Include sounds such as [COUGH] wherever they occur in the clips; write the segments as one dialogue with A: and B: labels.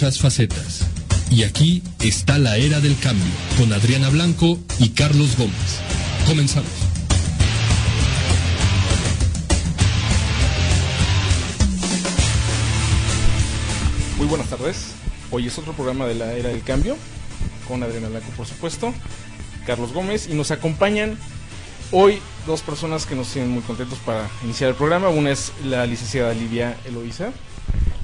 A: muchas facetas. Y aquí está la era del cambio, con Adriana Blanco y Carlos Gómez. Comenzamos.
B: Muy buenas tardes. Hoy es otro programa de la era del cambio, con Adriana Blanco, por supuesto, Carlos Gómez, y nos acompañan hoy dos personas que nos tienen muy contentos para iniciar el programa. Una es la licenciada Livia Eloísa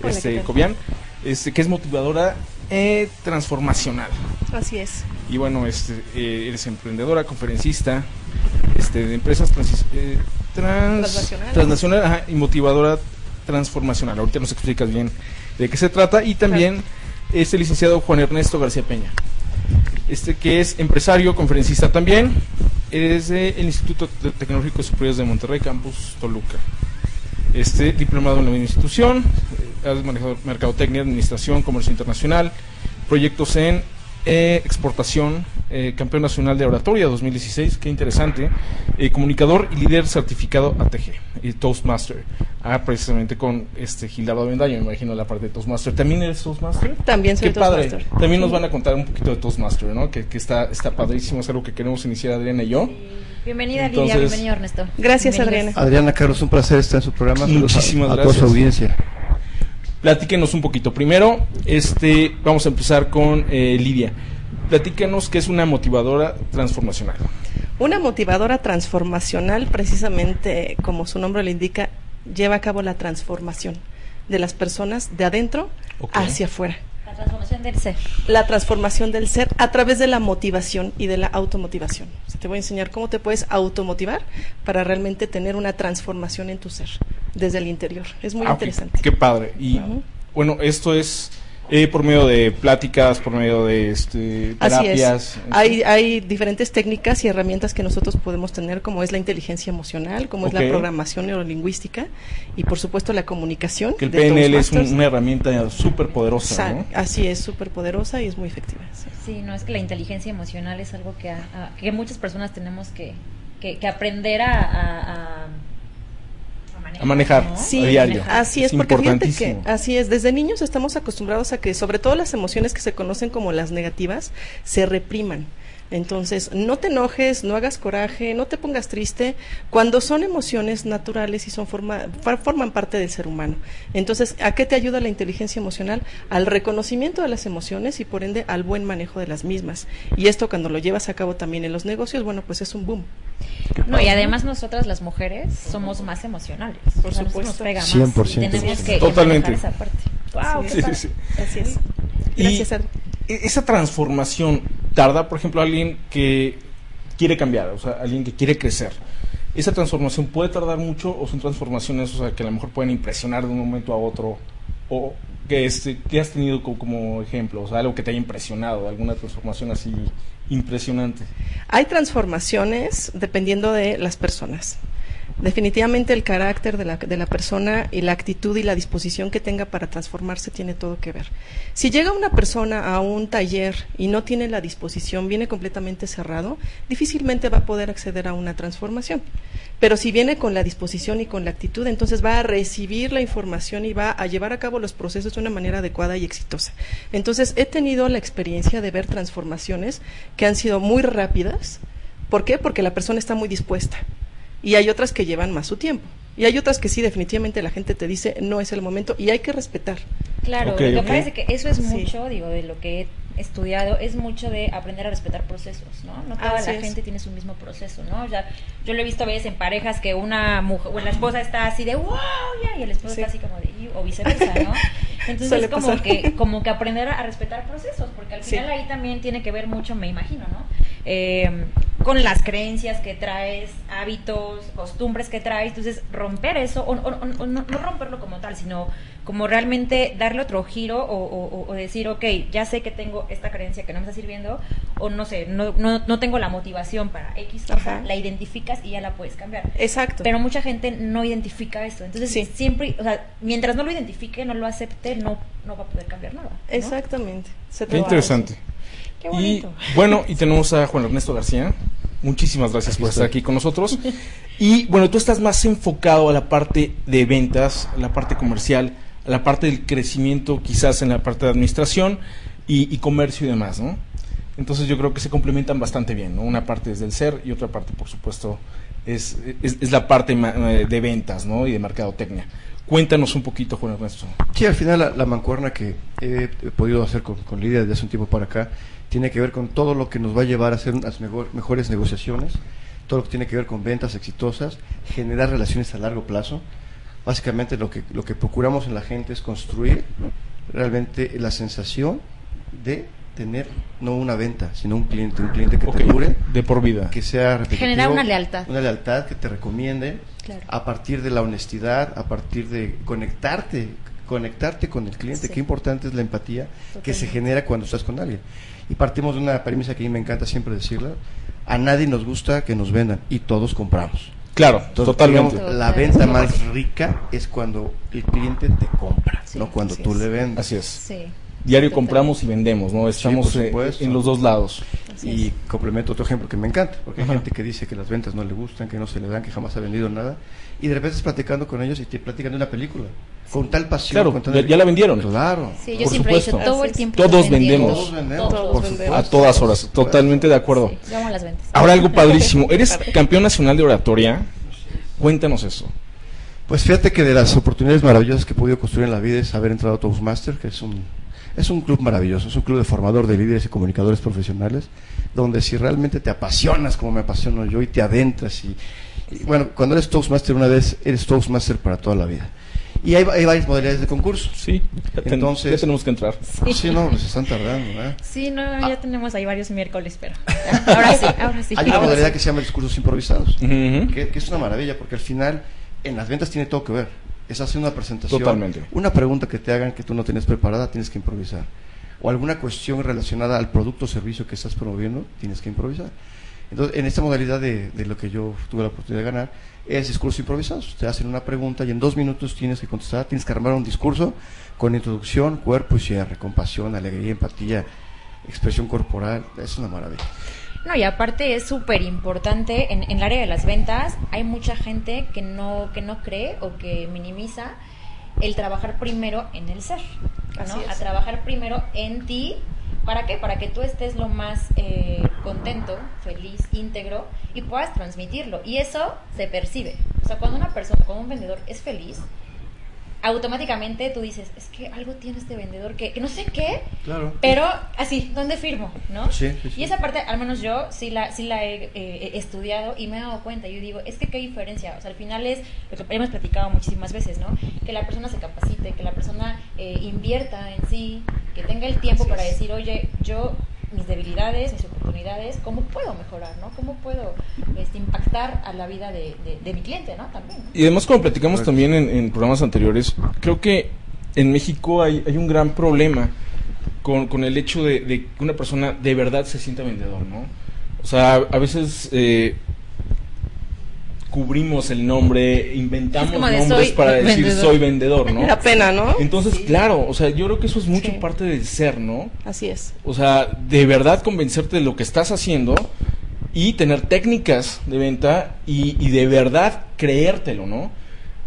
B: este. Cobian, este, que es motivadora eh, transformacional.
C: Así es.
B: Y bueno, este, eh, eres emprendedora, conferencista este, de empresas eh, trans-
C: Transnacionales.
B: transnacional ajá, y motivadora transformacional. Ahorita nos explicas bien de qué se trata. Y también es el licenciado Juan Ernesto García Peña, este que es empresario, conferencista también. Es del Instituto Te- Tecnológico Superior de Monterrey, Campus Toluca. Este, diplomado en la misma institución, has manejado mercadotecnia, administración, comercio internacional, proyectos en eh, exportación, eh, campeón nacional de oratoria 2016, qué interesante, eh, comunicador y líder certificado ATG y Toastmaster. Ah, precisamente con este Gildardo Avendaño, me imagino la parte de Toastmaster. ¿También eres Toastmaster?
C: También soy
B: Qué padre.
C: Toastmaster.
B: También nos van a contar un poquito de Toastmaster, ¿no? Que, que está, está padrísimo, es algo que queremos iniciar Adriana y yo.
D: Bienvenida
B: Entonces-
D: Lidia, bienvenido Ernesto.
C: Gracias. Adriana.
E: Adriana Carlos, un placer estar en su programa. Saludos a-
B: Muchísimas
E: a, toda
B: gracias.
E: su audiencia.
B: Platíquenos un poquito. Primero, este, vamos a empezar con eh, Lidia. Platíquenos qué es una motivadora transformacional.
C: Una motivadora transformacional, precisamente como su nombre le indica, lleva a cabo la transformación de las personas de adentro hacia afuera.
D: La transformación del ser.
C: La transformación del ser a través de la motivación y de la automotivación. O sea, te voy a enseñar cómo te puedes automotivar para realmente tener una transformación en tu ser desde el interior. Es muy
B: Ah,
C: interesante.
B: Qué padre. Y bueno, esto es eh, por medio de pláticas, por medio de este,
C: Así
B: terapias.
C: es. Hay, hay diferentes técnicas y herramientas que nosotros podemos tener, como es la inteligencia emocional, como es la programación neurolingüística y, por supuesto, la comunicación.
B: que el
C: de
B: PNL es un- una herramienta súper poderosa.
C: Así es, súper poderosa y es muy efectiva. sí.
D: Sí, no es que la inteligencia emocional es algo que, a- a- que muchas personas tenemos que, que, que aprender a, a, a-
B: manejar.
D: ¿no?
C: Sí,
B: A diario.
C: así es,
B: Es
C: porque fíjate que así es, desde niños estamos acostumbrados a que sobre todo las emociones que se conocen como las negativas se repriman. Entonces, no te enojes, no hagas coraje, no te pongas triste, cuando son emociones naturales y son forma, forman parte del ser humano. Entonces, ¿a qué te ayuda la inteligencia emocional? Al reconocimiento de las emociones y por ende al buen manejo de las mismas. Y esto cuando lo llevas a cabo también en los negocios, bueno, pues es un boom.
D: No, y además nosotras las mujeres somos más emocionales.
C: Por
D: O sea,
C: supuesto.
D: nos pega más
E: 100%.
D: y tenemos que
B: Totalmente.
D: manejar esa parte. Wow,
C: Sí,
D: qué
B: Sí,
D: padre.
B: sí, sí.
C: Así es.
B: Y-
C: Gracias.
B: E- Esa transformación tarda, por ejemplo, alguien que quiere cambiar, o sea, alguien que quiere crecer. ¿Esa transformación puede tardar mucho o son transformaciones o sea, que a lo mejor pueden impresionar de un momento a otro? ¿O que, este, has tenido co- como, ejemplo? O sea, algo que te haya impresionado, alguna transformación así impresionante.
C: Hay transformaciones dependiendo de las personas. Definitivamente el carácter de la, de la persona y la actitud y la disposición que tenga para transformarse tiene todo que ver. Si llega una persona a un taller y no tiene la disposición, viene completamente cerrado, difícilmente va a poder acceder a una transformación. Pero si viene con la disposición y con la actitud, entonces va a recibir la información y va a llevar a cabo los procesos de una manera adecuada y exitosa. Entonces he tenido la experiencia de ver transformaciones que han sido muy rápidas. ¿Por qué? Porque la persona está muy dispuesta. Y hay otras que llevan más su tiempo. Y hay otras que sí, definitivamente la gente te dice, no es el momento y hay que respetar.
D: Claro, lo que pasa es que eso es
C: Sí.
D: mucho, digo, de lo que he estudiado, es mucho de aprender a respetar procesos, ¿no? No toda
C: Así
D: la
C: es.
D: gente tiene su mismo proceso, ¿no? O sea, yo lo he visto a veces en parejas que una mujer, o la esposa está así de wow, ya, y el esposo
C: Sí.
D: está así como de, o viceversa, ¿no? [LAUGHS] Entonces
C: Suele
D: como
C: pasar.
D: que, como que aprender a respetar procesos, porque al
C: Sí.
D: final ahí también tiene que ver mucho, me imagino, ¿no? Eh, con las creencias que traes, hábitos, costumbres que traes, entonces romper eso, o, o- o- o no, no romperlo como tal, sino como realmente darle otro giro o, o- o decir, ok, ya sé que tengo esta creencia que no me está sirviendo, o no sé, no, no, no tengo la motivación para X cosa,
C: Ajá.
D: la identificas y ya la puedes cambiar.
C: Exacto.
D: Pero mucha gente no identifica eso. Entonces,
C: Sí.
D: siempre, o sea, mientras no lo identifique, no lo acepte, no, no va a poder cambiar nada. ¿no?
C: Exactamente. Se
B: Qué interesante.
D: Qué
B: Y
D: bonito.
B: bueno, y tenemos a Juan Ernesto García. Muchísimas gracias
E: Aquí
B: por estar aquí con nosotros. Y bueno, tú estás más enfocado a la parte de ventas, a la parte comercial, la parte del crecimiento, quizás en la parte de administración y, comercio y demás, ¿no? Entonces yo creo que se complementan bastante bien, ¿no? Una parte es del ser y otra parte, por supuesto, es, es, la parte eh, de ventas, ¿no? Y de mercadotecnia. Cuéntanos un poquito, Juan Ernesto.
E: Sí, al final la, mancuerna que he, podido hacer con, Lidia desde hace un tiempo para acá tiene que ver con todo lo que nos va a llevar a hacer mejor- mejores negociaciones, todo lo que tiene que ver con ventas exitosas, generar relaciones a largo plazo. Básicamente lo que, lo que procuramos en la gente es construir realmente la sensación de tener no una venta, sino un cliente, un cliente que te dure,
B: De por vida.
E: que sea repetitivo,
D: Generar una lealtad.
E: una lealtad que te recomiende
D: Claro.
E: a partir de la honestidad, a partir de conectarte, conectarte con el cliente.
D: Sí.
E: Qué importante es la empatía que se genera cuando estás con alguien. Y partimos de una premisa que a mí me encanta siempre decirla: a nadie nos gusta que nos vendan y todos compramos.
B: Claro,
E: Entonces,
B: totalmente.
E: digamos, la venta más rica es cuando el cliente te compra,
D: Sí,
E: no cuando tú
C: es.
E: le vendes.
B: Así es.
D: Sí.
B: Diario compramos y vendemos, ¿no? Estamos eh, en los dos lados.
D: Así
E: Y
D: es.
E: complemento otro ejemplo que me encanta, porque hay
B: Ajá.
E: gente que dice que las ventas no le gustan, que no se le dan, que jamás ha vendido nada, y de repente estás platicando con ellos y te platican de una película, con tal pasión.
B: Claro,
E: con tal-
B: ya- ya la vendieron.
E: Claro.
D: Sí, yo
B: Por
D: siempre he dicho, todo el tiempo
B: Todos vendemos.
E: Todos vendemos,
C: Todos
E: por
C: vendemos.
E: supuesto.
B: A todas horas, totalmente de acuerdo.
D: Sí, yo amo las ventas.
B: Ahora algo padrísimo. [LAUGHS] Eres campeón nacional de oratoria. Cuéntanos eso.
E: Pues fíjate que de las oportunidades maravillosas que he podido construir en la vida es haber entrado a Toastmaster, que es un, es un club maravilloso, es un club de formador de líderes y comunicadores profesionales, donde si realmente te apasionas como me apasiono yo y te adentras y, y, bueno, cuando eres Toastmaster una vez, eres Toastmaster para toda la vida. Y hay, hay varias modalidades de concurso.
B: Sí, ya, ten-
E: Entonces-
B: ya tenemos que entrar. [LAUGHS]
E: Sí, no, nos están tardando, ¿verdad?
D: Sí, no, ya tenemos ahí varios miércoles, pero ahora sí, ahora sí.
E: Hay una [LAUGHS] modalidad
D: sí.
E: que se llama discursos improvisados. Que, que es una maravilla porque al final en las ventas tiene todo que ver. Es hacer una presentación,
B: Totalmente.
E: una pregunta que te hagan que tú no tienes preparada, tienes que improvisar. O alguna cuestión relacionada al producto o servicio que estás promoviendo, tienes que improvisar. Entonces, en esta modalidad de, de lo que yo tuve la oportunidad de ganar, es discursos improvisados. Te hacen una pregunta y en dos minutos tienes que contestar, tienes que armar un discurso con introducción, cuerpo y cierre, compasión, alegría, empatía, expresión corporal. Es una maravilla.
D: No, y aparte es súper importante en, en el área de las ventas. Hay mucha gente que no, que no cree o que minimiza el trabajar primero en el ser. ¿no? A trabajar primero en ti. ¿Para qué? Para que tú estés lo más eh, contento, feliz, íntegro y puedas transmitirlo. Y eso se percibe. O sea, cuando una persona, cuando un vendedor es feliz, automáticamente tú dices, es que algo tiene este vendedor que, que no sé qué,
E: Claro.
D: pero así, ¿dónde firmo? ¿no?
E: Sí, sí, sí.
D: Y esa parte, al menos yo, sí la, sí la he eh, estudiado y me he dado cuenta. Yo digo, es que qué diferencia. O sea, al final es lo que hemos platicado muchísimas veces, ¿no? Que la persona se capacite, que la persona eh, invierta en sí, que tenga el tiempo
C: Así
D: para
C: es.
D: decir, oye, yo mis debilidades, mis oportunidades, ¿cómo puedo mejorar, no? ¿Cómo puedo este, impactar a la vida de, de- de mi cliente, ¿no? También, ¿no?
B: Y además, como platicamos también en, en programas anteriores, creo que en México hay, hay un gran problema con, con el hecho de, de que una persona de verdad se sienta vendedor, ¿no? O sea, a veces eh, cubrimos el nombre, inventamos nombres
D: soy
B: para decir
D: vendedor.
B: soy vendedor, ¿no? [LAUGHS]
C: La pena, ¿no?
B: Entonces, claro, o sea, yo creo que eso es mucho
C: Sí.
B: parte del ser, ¿no?
C: Así es.
B: O sea, de verdad convencerte de lo que estás haciendo y tener técnicas de venta y, y de verdad creértelo, ¿no?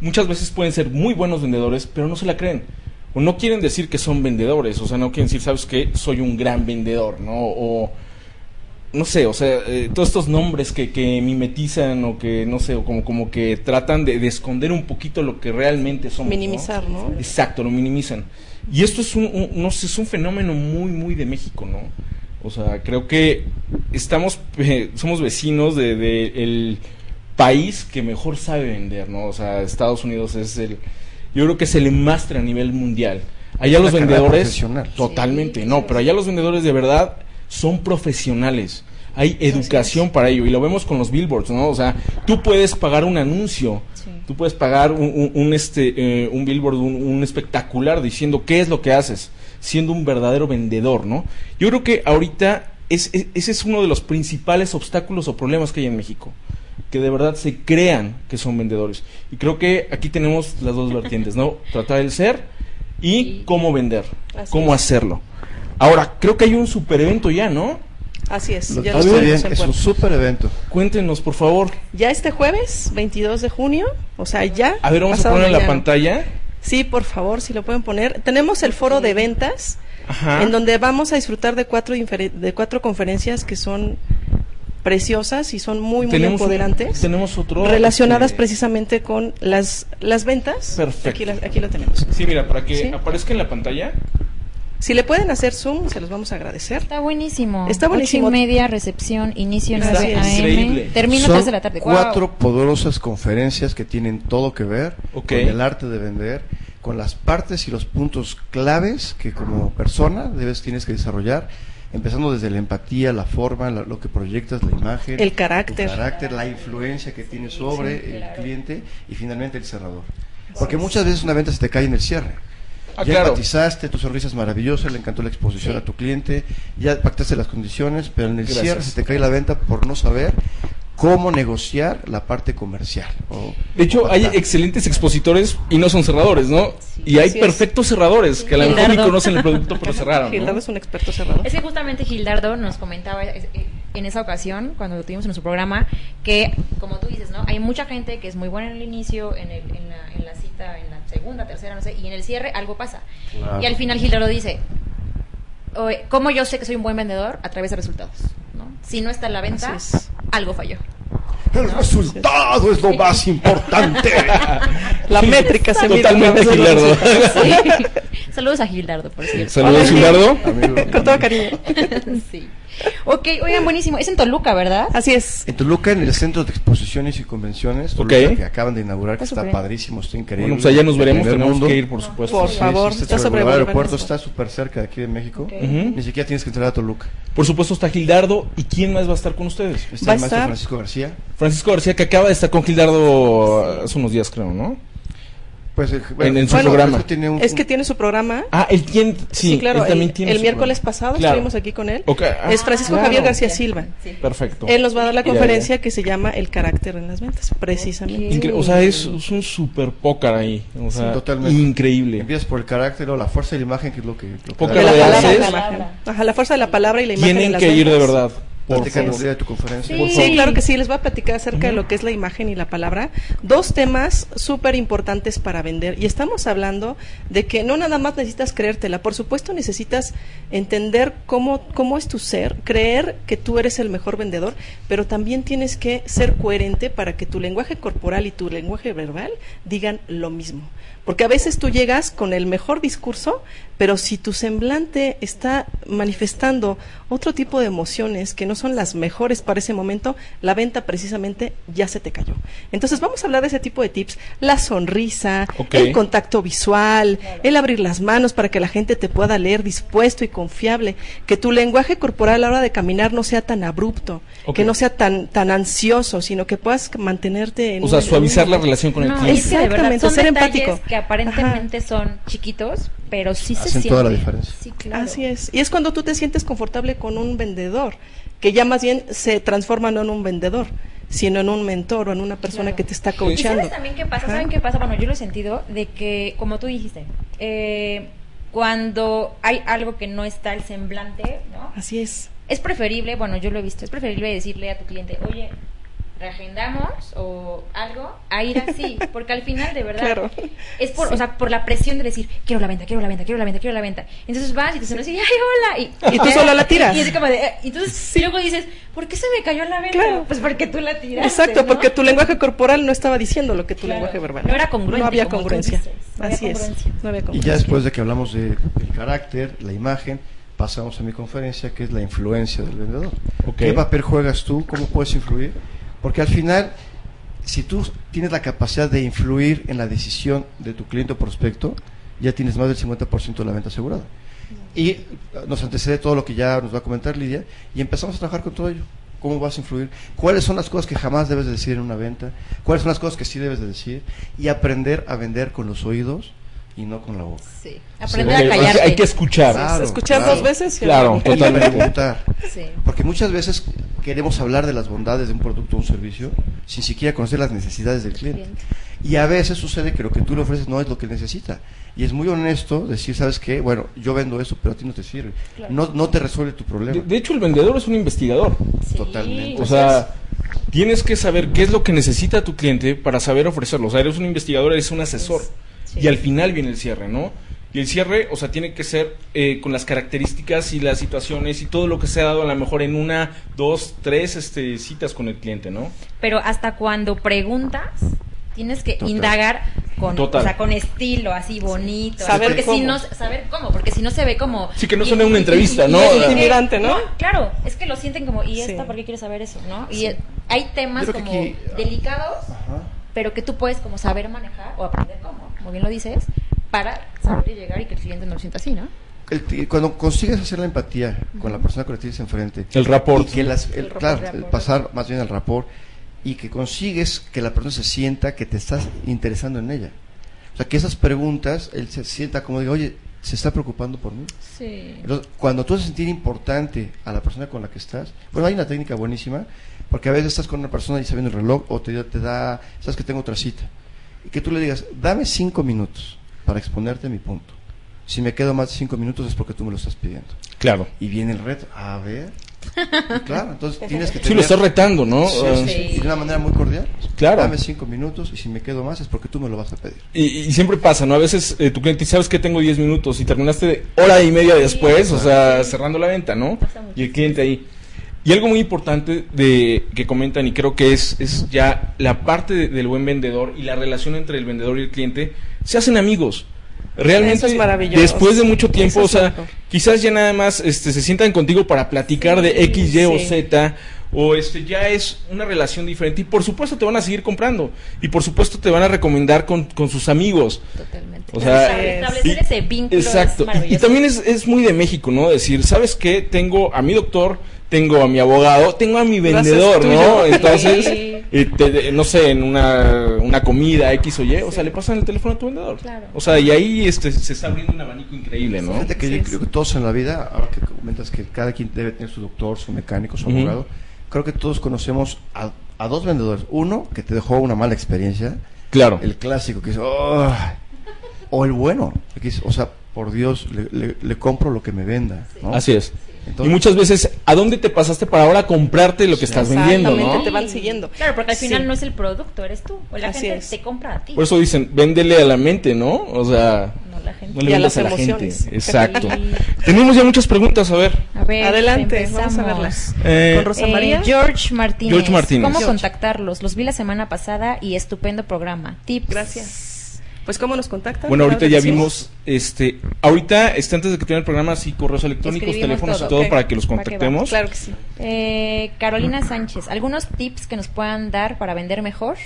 B: Muchas veces pueden ser muy buenos vendedores, pero no se la creen. O no quieren decir que son vendedores, o sea, no quieren decir, ¿sabes qué? Soy un gran vendedor, ¿no? O, no sé, o sea, eh, todos estos nombres que, que mimetizan o que, no sé, o como, como que tratan de, de esconder un poquito lo que realmente somos.
C: Minimizar, ¿no?
B: Exacto, lo minimizan. Y esto es un, un- no sé, es un fenómeno muy, muy de México, ¿no? O sea, creo que estamos, eh, somos vecinos de, de el país que mejor sabe vender, ¿no? O sea, Estados Unidos es el, yo creo que es el máster a nivel mundial. Allá
E: Es
B: los vendedores, totalmente,
D: Sí,
B: no, pero allá los vendedores de verdad son profesionales. Hay educación para ello y lo vemos con los billboards, ¿no? O sea, tú puedes pagar un anuncio,
D: Sí.
B: tú puedes pagar un, un- un, este, eh, un billboard, un, un espectacular diciendo qué es lo que haces, siendo un verdadero vendedor, ¿no? Yo creo que ahorita es, es- ese es uno de los principales obstáculos o problemas que hay en México, que de verdad se crean que son vendedores. Y creo que aquí tenemos las dos vertientes, ¿no? [LAUGHS] Tratar el ser y cómo vender,
C: Así
B: cómo
C: es.
B: hacerlo. Ahora, creo que hay un super evento ya, ¿no?
C: Así es.
E: Lo
C: ya lo
E: bien,
C: tenemos en
E: es un súper evento.
B: Cuéntenos, por favor.
C: Ya este jueves, 22 de junio, o sea, ya.
B: A ver, vamos a poner en la pantalla.
C: Sí, por favor, si lo pueden poner. Tenemos el foro de ventas,
B: Ajá.
C: en donde vamos a disfrutar de cuatro, de cuatro conferencias que son preciosas y son muy, muy
B: tenemos un-
C: empoderantes.
B: tenemos otro.
C: relacionadas precisamente con las, las ventas.
B: Perfecto.
C: Aquí, la- aquí lo tenemos.
B: Sí, mira, para que
C: Sí.
B: aparezca en la pantalla.
C: Si le pueden hacer zoom, se los vamos a agradecer.
D: Está buenísimo.
C: Está buenísimo.
D: Ocho y media, recepción, inicio
C: Está
D: 9 AM.
B: increíble.
D: Termino
E: Son
D: 3 de la tarde. Wow.
E: cuatro poderosas conferencias que tienen todo que ver
B: Ok.
E: con el arte de vender, con las partes y los puntos claves que como persona debes tienes que desarrollar, empezando desde la empatía, la forma, la- lo que proyectas, la imagen,
C: El carácter.
E: la influencia que tienes sobre
D: sí,
E: el cliente y finalmente el cerrador. Porque muchas veces una venta se te cae en el cierre.
B: Ah,
E: ya
B: claro.
E: empatizaste, tu sonrisa es maravillosa, le encantó la exposición a tu cliente, ya pactaste las condiciones, pero en el
B: Gracias.
E: cierre se te cae la venta por no saber cómo negociar la parte comercial. o-
B: De hecho,
E: o
B: hay excelentes expositores y no son cerradores, ¿no? Y hay
C: Así es.
B: perfectos cerradores que a lo mejor ni conocen el producto, pero cerraron.
C: Gildardo
B: ¿no?
C: es un experto cerrador.
D: Es que justamente Gildardo nos comentaba eh, en esa ocasión, cuando lo tuvimos en nuestro programa, que, como tú dices, ¿no? Hay mucha gente que es muy buena en el inicio, en, el- en la, en la cita, en la segunda, tercera, no sé, y en el cierre algo pasa.
E: Claro.
D: Y al final Gildardo dice, "Oye, ¿cómo yo sé que soy un buen vendedor? A través de resultados, ¿no? Si no está en la venta, algo falló.
E: El resultado es lo más importante. [LAUGHS]
C: La métrica se mide
B: Totalmente Gildardo.
D: Sí. [LAUGHS] Saludos a Gildardo, por cierto.
B: Saludos,
C: Hola,
B: Gildardo.
C: Con todo cariño. [LAUGHS]
D: sí. Ok, oigan, buenísimo. Es en Toluca, ¿verdad?
C: Así es.
E: En Toluca, en el Centro de Exposiciones y Convenciones, Toluca,
B: Ok.
E: que acaban de inaugurar, que
D: Está
E: padrísimo, está increíble.
B: Bueno, pues allá nos veremos, tenemos
E: mundo.
B: que ir, por supuesto.
C: Por
B: Sí.
C: favor,
E: está,
C: está
E: sobre el aeropuerto, está súper cerca de aquí de México. Ni siquiera tienes que entrar a Toluca.
B: Por supuesto está Gildardo. ¿Y quién más va a estar con ustedes?
E: Está
C: Va
E: el maestro
C: estar-
E: Francisco García.
B: Francisco García, que acaba de estar con Gildardo hace unos días, creo, ¿no?
E: Pues, el-
B: En- en su
E: bueno,
B: programa.
E: es que tiene un-
C: Es que tiene su programa.
B: Ah, él tiene. Sí,
C: Sí, claro.
B: él también
C: el
B: tiene
C: el
B: su
C: miércoles
B: programa.
C: pasado
B: Claro.
C: estuvimos aquí con él.
B: Ok, ah,
C: Es Francisco
B: claro.
C: Javier García Silva.
D: Sí.
B: Perfecto.
C: Él nos va a dar la
B: Ya, ya.
C: conferencia que se llama El carácter en las ventas, precisamente.
B: Incre- o sea, es, es un super pócar ahí. O sea,
E: totalmente.
B: increíble.
E: Empiezas por el carácter o la fuerza de la imagen, que es lo que... Lo que
C: la palabra, la imagen. Ajá, la fuerza de la palabra y la imagen. en
B: Tienen
C: las
B: que ir de
C: ventas.
B: verdad. Por
E: de tu conferencia.
D: Sí.
B: Por
C: Sí,
B: favor.
C: claro que sí, les voy a platicar acerca de lo que es la imagen y la palabra. Dos temas súper importantes para vender. Y estamos hablando de que no nada más necesitas creértela, por supuesto necesitas entender cómo, cómo es tu ser, creer que tú eres el mejor vendedor, pero también tienes que ser coherente para que tu lenguaje corporal y tu lenguaje verbal digan lo mismo. Porque a veces tú llegas con el mejor discurso, pero si tu semblante está manifestando otro tipo de emociones que no son las mejores para ese momento, la venta precisamente ya se te cayó. Entonces vamos a hablar de ese tipo de tips, la sonrisa, el contacto visual, el abrir las manos para que la gente te pueda leer dispuesto y confiable, que tu lenguaje corporal a la hora de caminar no sea tan abrupto, que no sea tan tan ansioso, sino que puedas mantenerte en
B: O sea,
C: un- en
B: suavizar
C: un-
B: la relación con el
D: No,
B: cliente.
C: Exactamente, ser
D: detalles
C: empático.
D: Que aparentemente son chiquitos, pero sí se sienten.
E: toda la diferencia.
D: Sí, claro.
C: Así es. Y es cuando tú te sientes confortable con un vendedor, que ya más bien se transforma no en un vendedor, sino en un mentor o en una persona
D: Claro.
C: que te está
D: ¿Y
C: coachando.
D: sabes también qué pasa?
C: Ajá.
D: ¿Saben qué pasa? Bueno, yo lo he sentido de que, como tú dijiste, eh, cuando hay algo que no está el semblante, ¿no?
C: Así es.
D: Es preferible, bueno, yo lo he visto, es preferible decirle a tu cliente, oye, reagendamos o algo, a ir así, [LAUGHS] porque al final de verdad
C: Claro.
D: es por,
C: Sí.
D: o sea, por la presión de decir, quiero la venta, quiero la venta, quiero la venta, quiero la venta. Entonces vas y te sonríes y ay, hola, y,
C: Y tú sola la tiras.
D: Y, como de, eh, y entonces y luego dices, ¿por qué se me cayó la venta?
C: Claro.
D: Pues porque tú la tiraste.
C: Exacto,
D: ¿no?
C: porque tu lenguaje corporal no estaba diciendo lo que tu
D: Claro.
C: lenguaje verbal.
D: No era congruente,
C: No había congruencia.
D: dices. No había
C: Así
D: congruencia.
C: es. No había
E: Y
C: congruencia.
E: ya después de que hablamos de- del carácter, la imagen, pasamos a mi conferencia, que es la influencia del vendedor. ¿Qué papel juegas tú? ¿Cómo puedes influir? Porque al final, si tú tienes la capacidad de influir en la decisión de tu cliente o prospecto, ya tienes más del 50% de la venta asegurada. Y eh, nos antecede todo lo que ya nos va a comentar Lidia, y empezamos a trabajar con todo ello. ¿Cómo vas a influir? ¿Cuáles son las cosas que jamás debes de decir en una venta? ¿Cuáles son las cosas que sí debes de decir? Y aprender a vender con los oídos y no con la boca.
D: Sí. Aprender a callarte.
B: Hay que escuchar.
E: Claro,
C: Escuchar
E: claro.
C: dos veces. y
B: Claro.
E: Y
B: Totalmente.
E: preguntar.
D: Sí.
E: Porque muchas veces queremos hablar de las bondades de un producto o un servicio sin siquiera conocer las necesidades del cliente.
D: Cliente.
E: Y a veces sucede que lo que tú le ofreces no es lo que necesita. Y es muy honesto decir, ¿sabes qué? Bueno, yo vendo eso, pero a ti no te sirve.
D: Claro.
E: No, no te resuelve tu problema.
B: De, de hecho, el vendedor es un investigador.
D: Sí.
E: Totalmente.
B: O sea, tienes que saber qué es lo que necesita tu cliente para saber ofrecerlo. O sea, eres un investigador, eres un asesor.
D: Sí.
B: y al final viene el cierre, ¿no? Y el cierre, o sea, tiene que ser eh, con las características y las situaciones y todo lo que se ha dado a lo mejor en una, dos, tres este, citas con el cliente, ¿no?
D: Pero hasta cuando preguntas, tienes que
E: Total.
D: indagar con,
B: Total.
D: o sea, con estilo, así bonito.
C: Saber
D: porque
C: cómo.
D: si no, saber cómo, porque si no se ve como...
B: Sí, que no suene una entrevista,
D: y-
B: ¿no?
D: y- y-
C: Intimidante, ¿no?
D: Claro, es que lo sienten como, ¿y
C: Sí.
D: esta por qué quiere saber eso, no? Y
C: Sí.
D: hay temas como
E: aquí-
D: delicados,
E: Ajá.
D: pero que tú puedes como saber manejar o aprender cómo, como bien lo dices, para saber llegar y que el cliente no lo sienta así, ¿no?
E: El- cuando consigues hacer la empatía con la persona con la que tienes enfrente
B: El rapport.
E: y que las, el,
D: El rapport,
E: claro,
D: rapport.
E: el pasar más bien al rapport y que consigues que la persona se sienta que te estás interesando en ella o sea que esas preguntas él se sienta como digo oye se está preocupando por mí
D: Sí.
E: Entonces, cuando tú haces sentir importante a la persona con la que estás, bueno, hay una técnica buenísima, porque a veces estás con una persona y está viendo el reloj o te, te da, sabes que tengo otra cita, y que tú le digas, dame cinco minutos para exponerte mi punto. Si me quedo más de cinco minutos es porque tú me lo estás pidiendo.
B: Claro.
E: Y viene el reto, a ver. Y [LAUGHS] claro, entonces tienes que
B: Sí,
E: tener...
B: lo estás retando, ¿no?
E: Sí,
B: Ah,
E: sí, sí, y de una manera muy cordial.
B: Claro.
E: Dame cinco minutos y si me quedo más es porque tú me lo vas a pedir.
B: Y, y siempre pasa, ¿no? A veces eh, tu cliente dice, sabes que tengo 10 minutos y terminaste hora y media después, o sea, cerrando la venta, ¿no? Y el cliente ahí. Y algo muy importante de que comentan, y creo que es, es ya la parte de- del buen vendedor y la relación entre el vendedor y el cliente, se hacen amigos. Realmente,
C: es maravilloso.
B: después de mucho tiempo, o sea,
C: mejor.
B: quizás ya nada más este, se sientan contigo para platicar de X, Y o. Z, o este ya es una relación diferente. Y por supuesto te van a seguir comprando. Y por supuesto te van a recomendar con, con sus amigos.
D: Totalmente.
B: O sea,
D: establecer
B: y-
D: ese vínculo
B: Exacto.
D: es
B: Y- también es, es muy de México, ¿no? Decir, ¿sabes qué? Tengo a mi doctor, tengo a mi abogado, tengo a mi vendedor, ¿no? Entonces. [LAUGHS] eh, te- de- no sé, en una, una comida X o Y, o sea, le pasan el teléfono a tu vendedor.
D: Claro.
B: O sea, y ahí este, se está abriendo un abanico increíble, ¿no?
E: Fíjate que yo
C: es.
E: creo que todos en la vida, ahora que comentas que cada quien debe tener su doctor, su mecánico, su abogado, creo que todos conocemos a, a dos vendedores. Uno que te dejó una mala experiencia,
B: Claro.
E: el clásico que dice, "Oh", o el bueno, que dice, o sea, por Dios, le, le- le compro lo que me venda. ¿no?
B: Así es.
E: Entonces-
B: y muchas veces, ¿a dónde te pasaste para ahora comprarte lo que
E: Sí.
B: estás vendiendo,
C: Exactamente,
B: no?
C: te van siguiendo.
D: Claro, porque al final
C: Sí.
D: no es el producto, eres tú. O la
C: Así
D: gente
C: es.
D: te compra a ti.
B: Por eso dicen, véndele a la mente, ¿no? O sea,
D: No la gente.
B: no le
C: Y a las
B: a la gente.
C: emociones.
B: Exacto. [LAUGHS] Tenemos ya muchas preguntas, a ver.
D: A ver,
C: Adelante,
D: empezamos.
C: vamos a verlas.
B: Eh,
C: Con Rosa
D: Eh,
C: María.
D: George Martínez.
B: George Martínez.
D: ¿Cómo
C: George.
D: contactarlos? Los vi la semana pasada y estupendo programa. Tips.
C: Gracias. Pues, ¿cómo nos contactan?
B: Bueno, ahorita ya vimos, este, ahorita, este, antes de que tengan el programa, sí, correos electrónicos, teléfonos
D: todo,
B: y todo para que los
D: Para que
B: contactemos.
C: Claro que sí.
D: Eh, Carolina Sánchez, ¿algunos tips que nos puedan dar para vender mejor?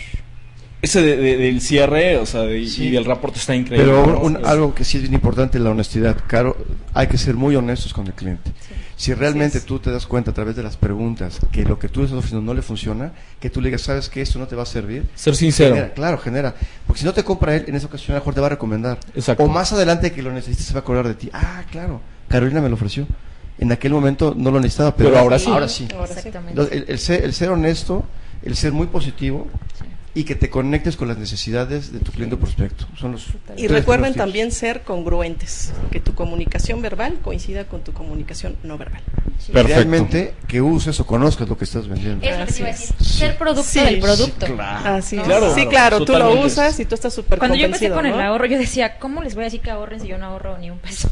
B: Ese de- de- del cierre, o sea, de-
E: Sí.
B: y del reporte está increíble.
E: Pero
B: Es-
E: algo que sí es bien importante, la honestidad. Caro, hay que ser muy honestos con el cliente. Si realmente tú te das cuenta a través de las preguntas que lo que tú estás ofreciendo no le funciona, que tú le digas, sabes que esto no te va a servir.
B: Ser sincero.
E: Genera, claro, genera. Porque si no te compra él, en esa ocasión a lo mejor te va a recomendar.
B: Exacto.
E: O más adelante que lo necesites se va a acordar de ti. Ah, claro, Carolina me lo ofreció. En aquel momento no lo necesitaba, pero,
B: Pero ahora sí.
E: Ahora sí.
C: Ahora sí.
D: Exactamente.
E: El, el ser, el ser honesto, el ser muy positivo y que te conectes con las necesidades de tu cliente o prospecto. Son los
C: Y recuerden también ser congruentes, que tu comunicación verbal coincida con tu comunicación no verbal.
E: Realmente que uses o conozcas lo que estás vendiendo.
D: Es lo que te iba a
C: Así
D: decir.
C: es.
D: Ser producto
C: Sí,
D: del
C: sí,
D: producto.
C: Así
D: ¿no?
C: es.
B: Claro,
C: sí, claro, tú lo usas y tú estás súper
D: Cuando yo empecé con el
C: ¿no?
D: ahorro, yo decía, ¿cómo les voy a decir que ahorren si yo no ahorro ni un peso?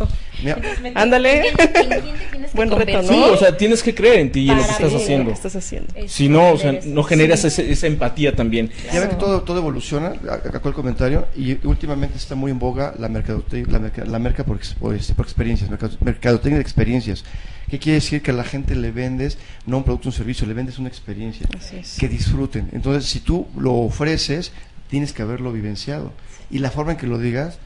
C: Ándale.
D: ¿en quién te- en quién te tienes que
C: Buen reto? ¿no?
B: Sí, o sea, tienes que creer en ti y en lo que estás haciendo.
C: ¿Qué estás haciendo?
D: Es
B: Si no, o sea, no generas
D: Sí.
B: ese- esa empatía también.
E: Ya ve que todo, todo evoluciona, acá el comentario, y últimamente está muy en boga la mercadotecnia, la, merca, la merca por, este, por experiencias, mercado- mercadotecnia de experiencias. ¿Qué quiere decir? Que a la gente le vendes no un producto, un servicio, le vendes una experiencia.
C: Es.
E: Que disfruten. Entonces, si tú lo ofreces, tienes que haberlo vivenciado. Y la forma en que lo digas,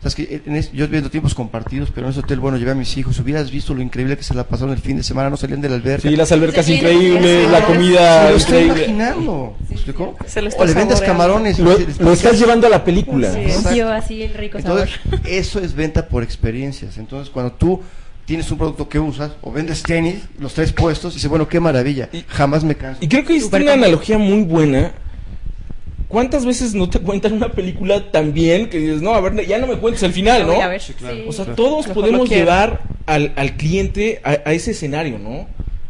E: sabes que en es- yo viendo tiempos compartidos, pero en ese hotel, bueno, llevé a mis hijos, hubieras visto lo increíble que se la pasaron el fin de semana, no salían de la alberca.
B: Sí, las albercas
D: Sí,
B: increíbles,
D: sí,
B: la comida
E: Se lo estoy
B: increíble.
E: imaginando. ¿Me explicó?
C: Se lo
E: o le vendes camarones.
B: Lo, lo estás llevando a la película.
C: Sí.
D: Yo así el rico sabor.
E: Entonces, eso es venta por experiencias. Entonces, cuando tú tienes un producto que usas o vendes tenis, los tres puestos, y dices, bueno, qué maravilla,
B: Y-
E: jamás me canso.
B: Y creo que es una analogía muy buena. ¿Cuántas veces no te cuentan una película tan bien que dices, no, a ver, ya no me cuentes el final, ¿no?
D: voy a ver.
E: Sí, claro.
B: O sea,
E: Claro.
B: todos podemos llevar al, al cliente a, a ese escenario, ¿no?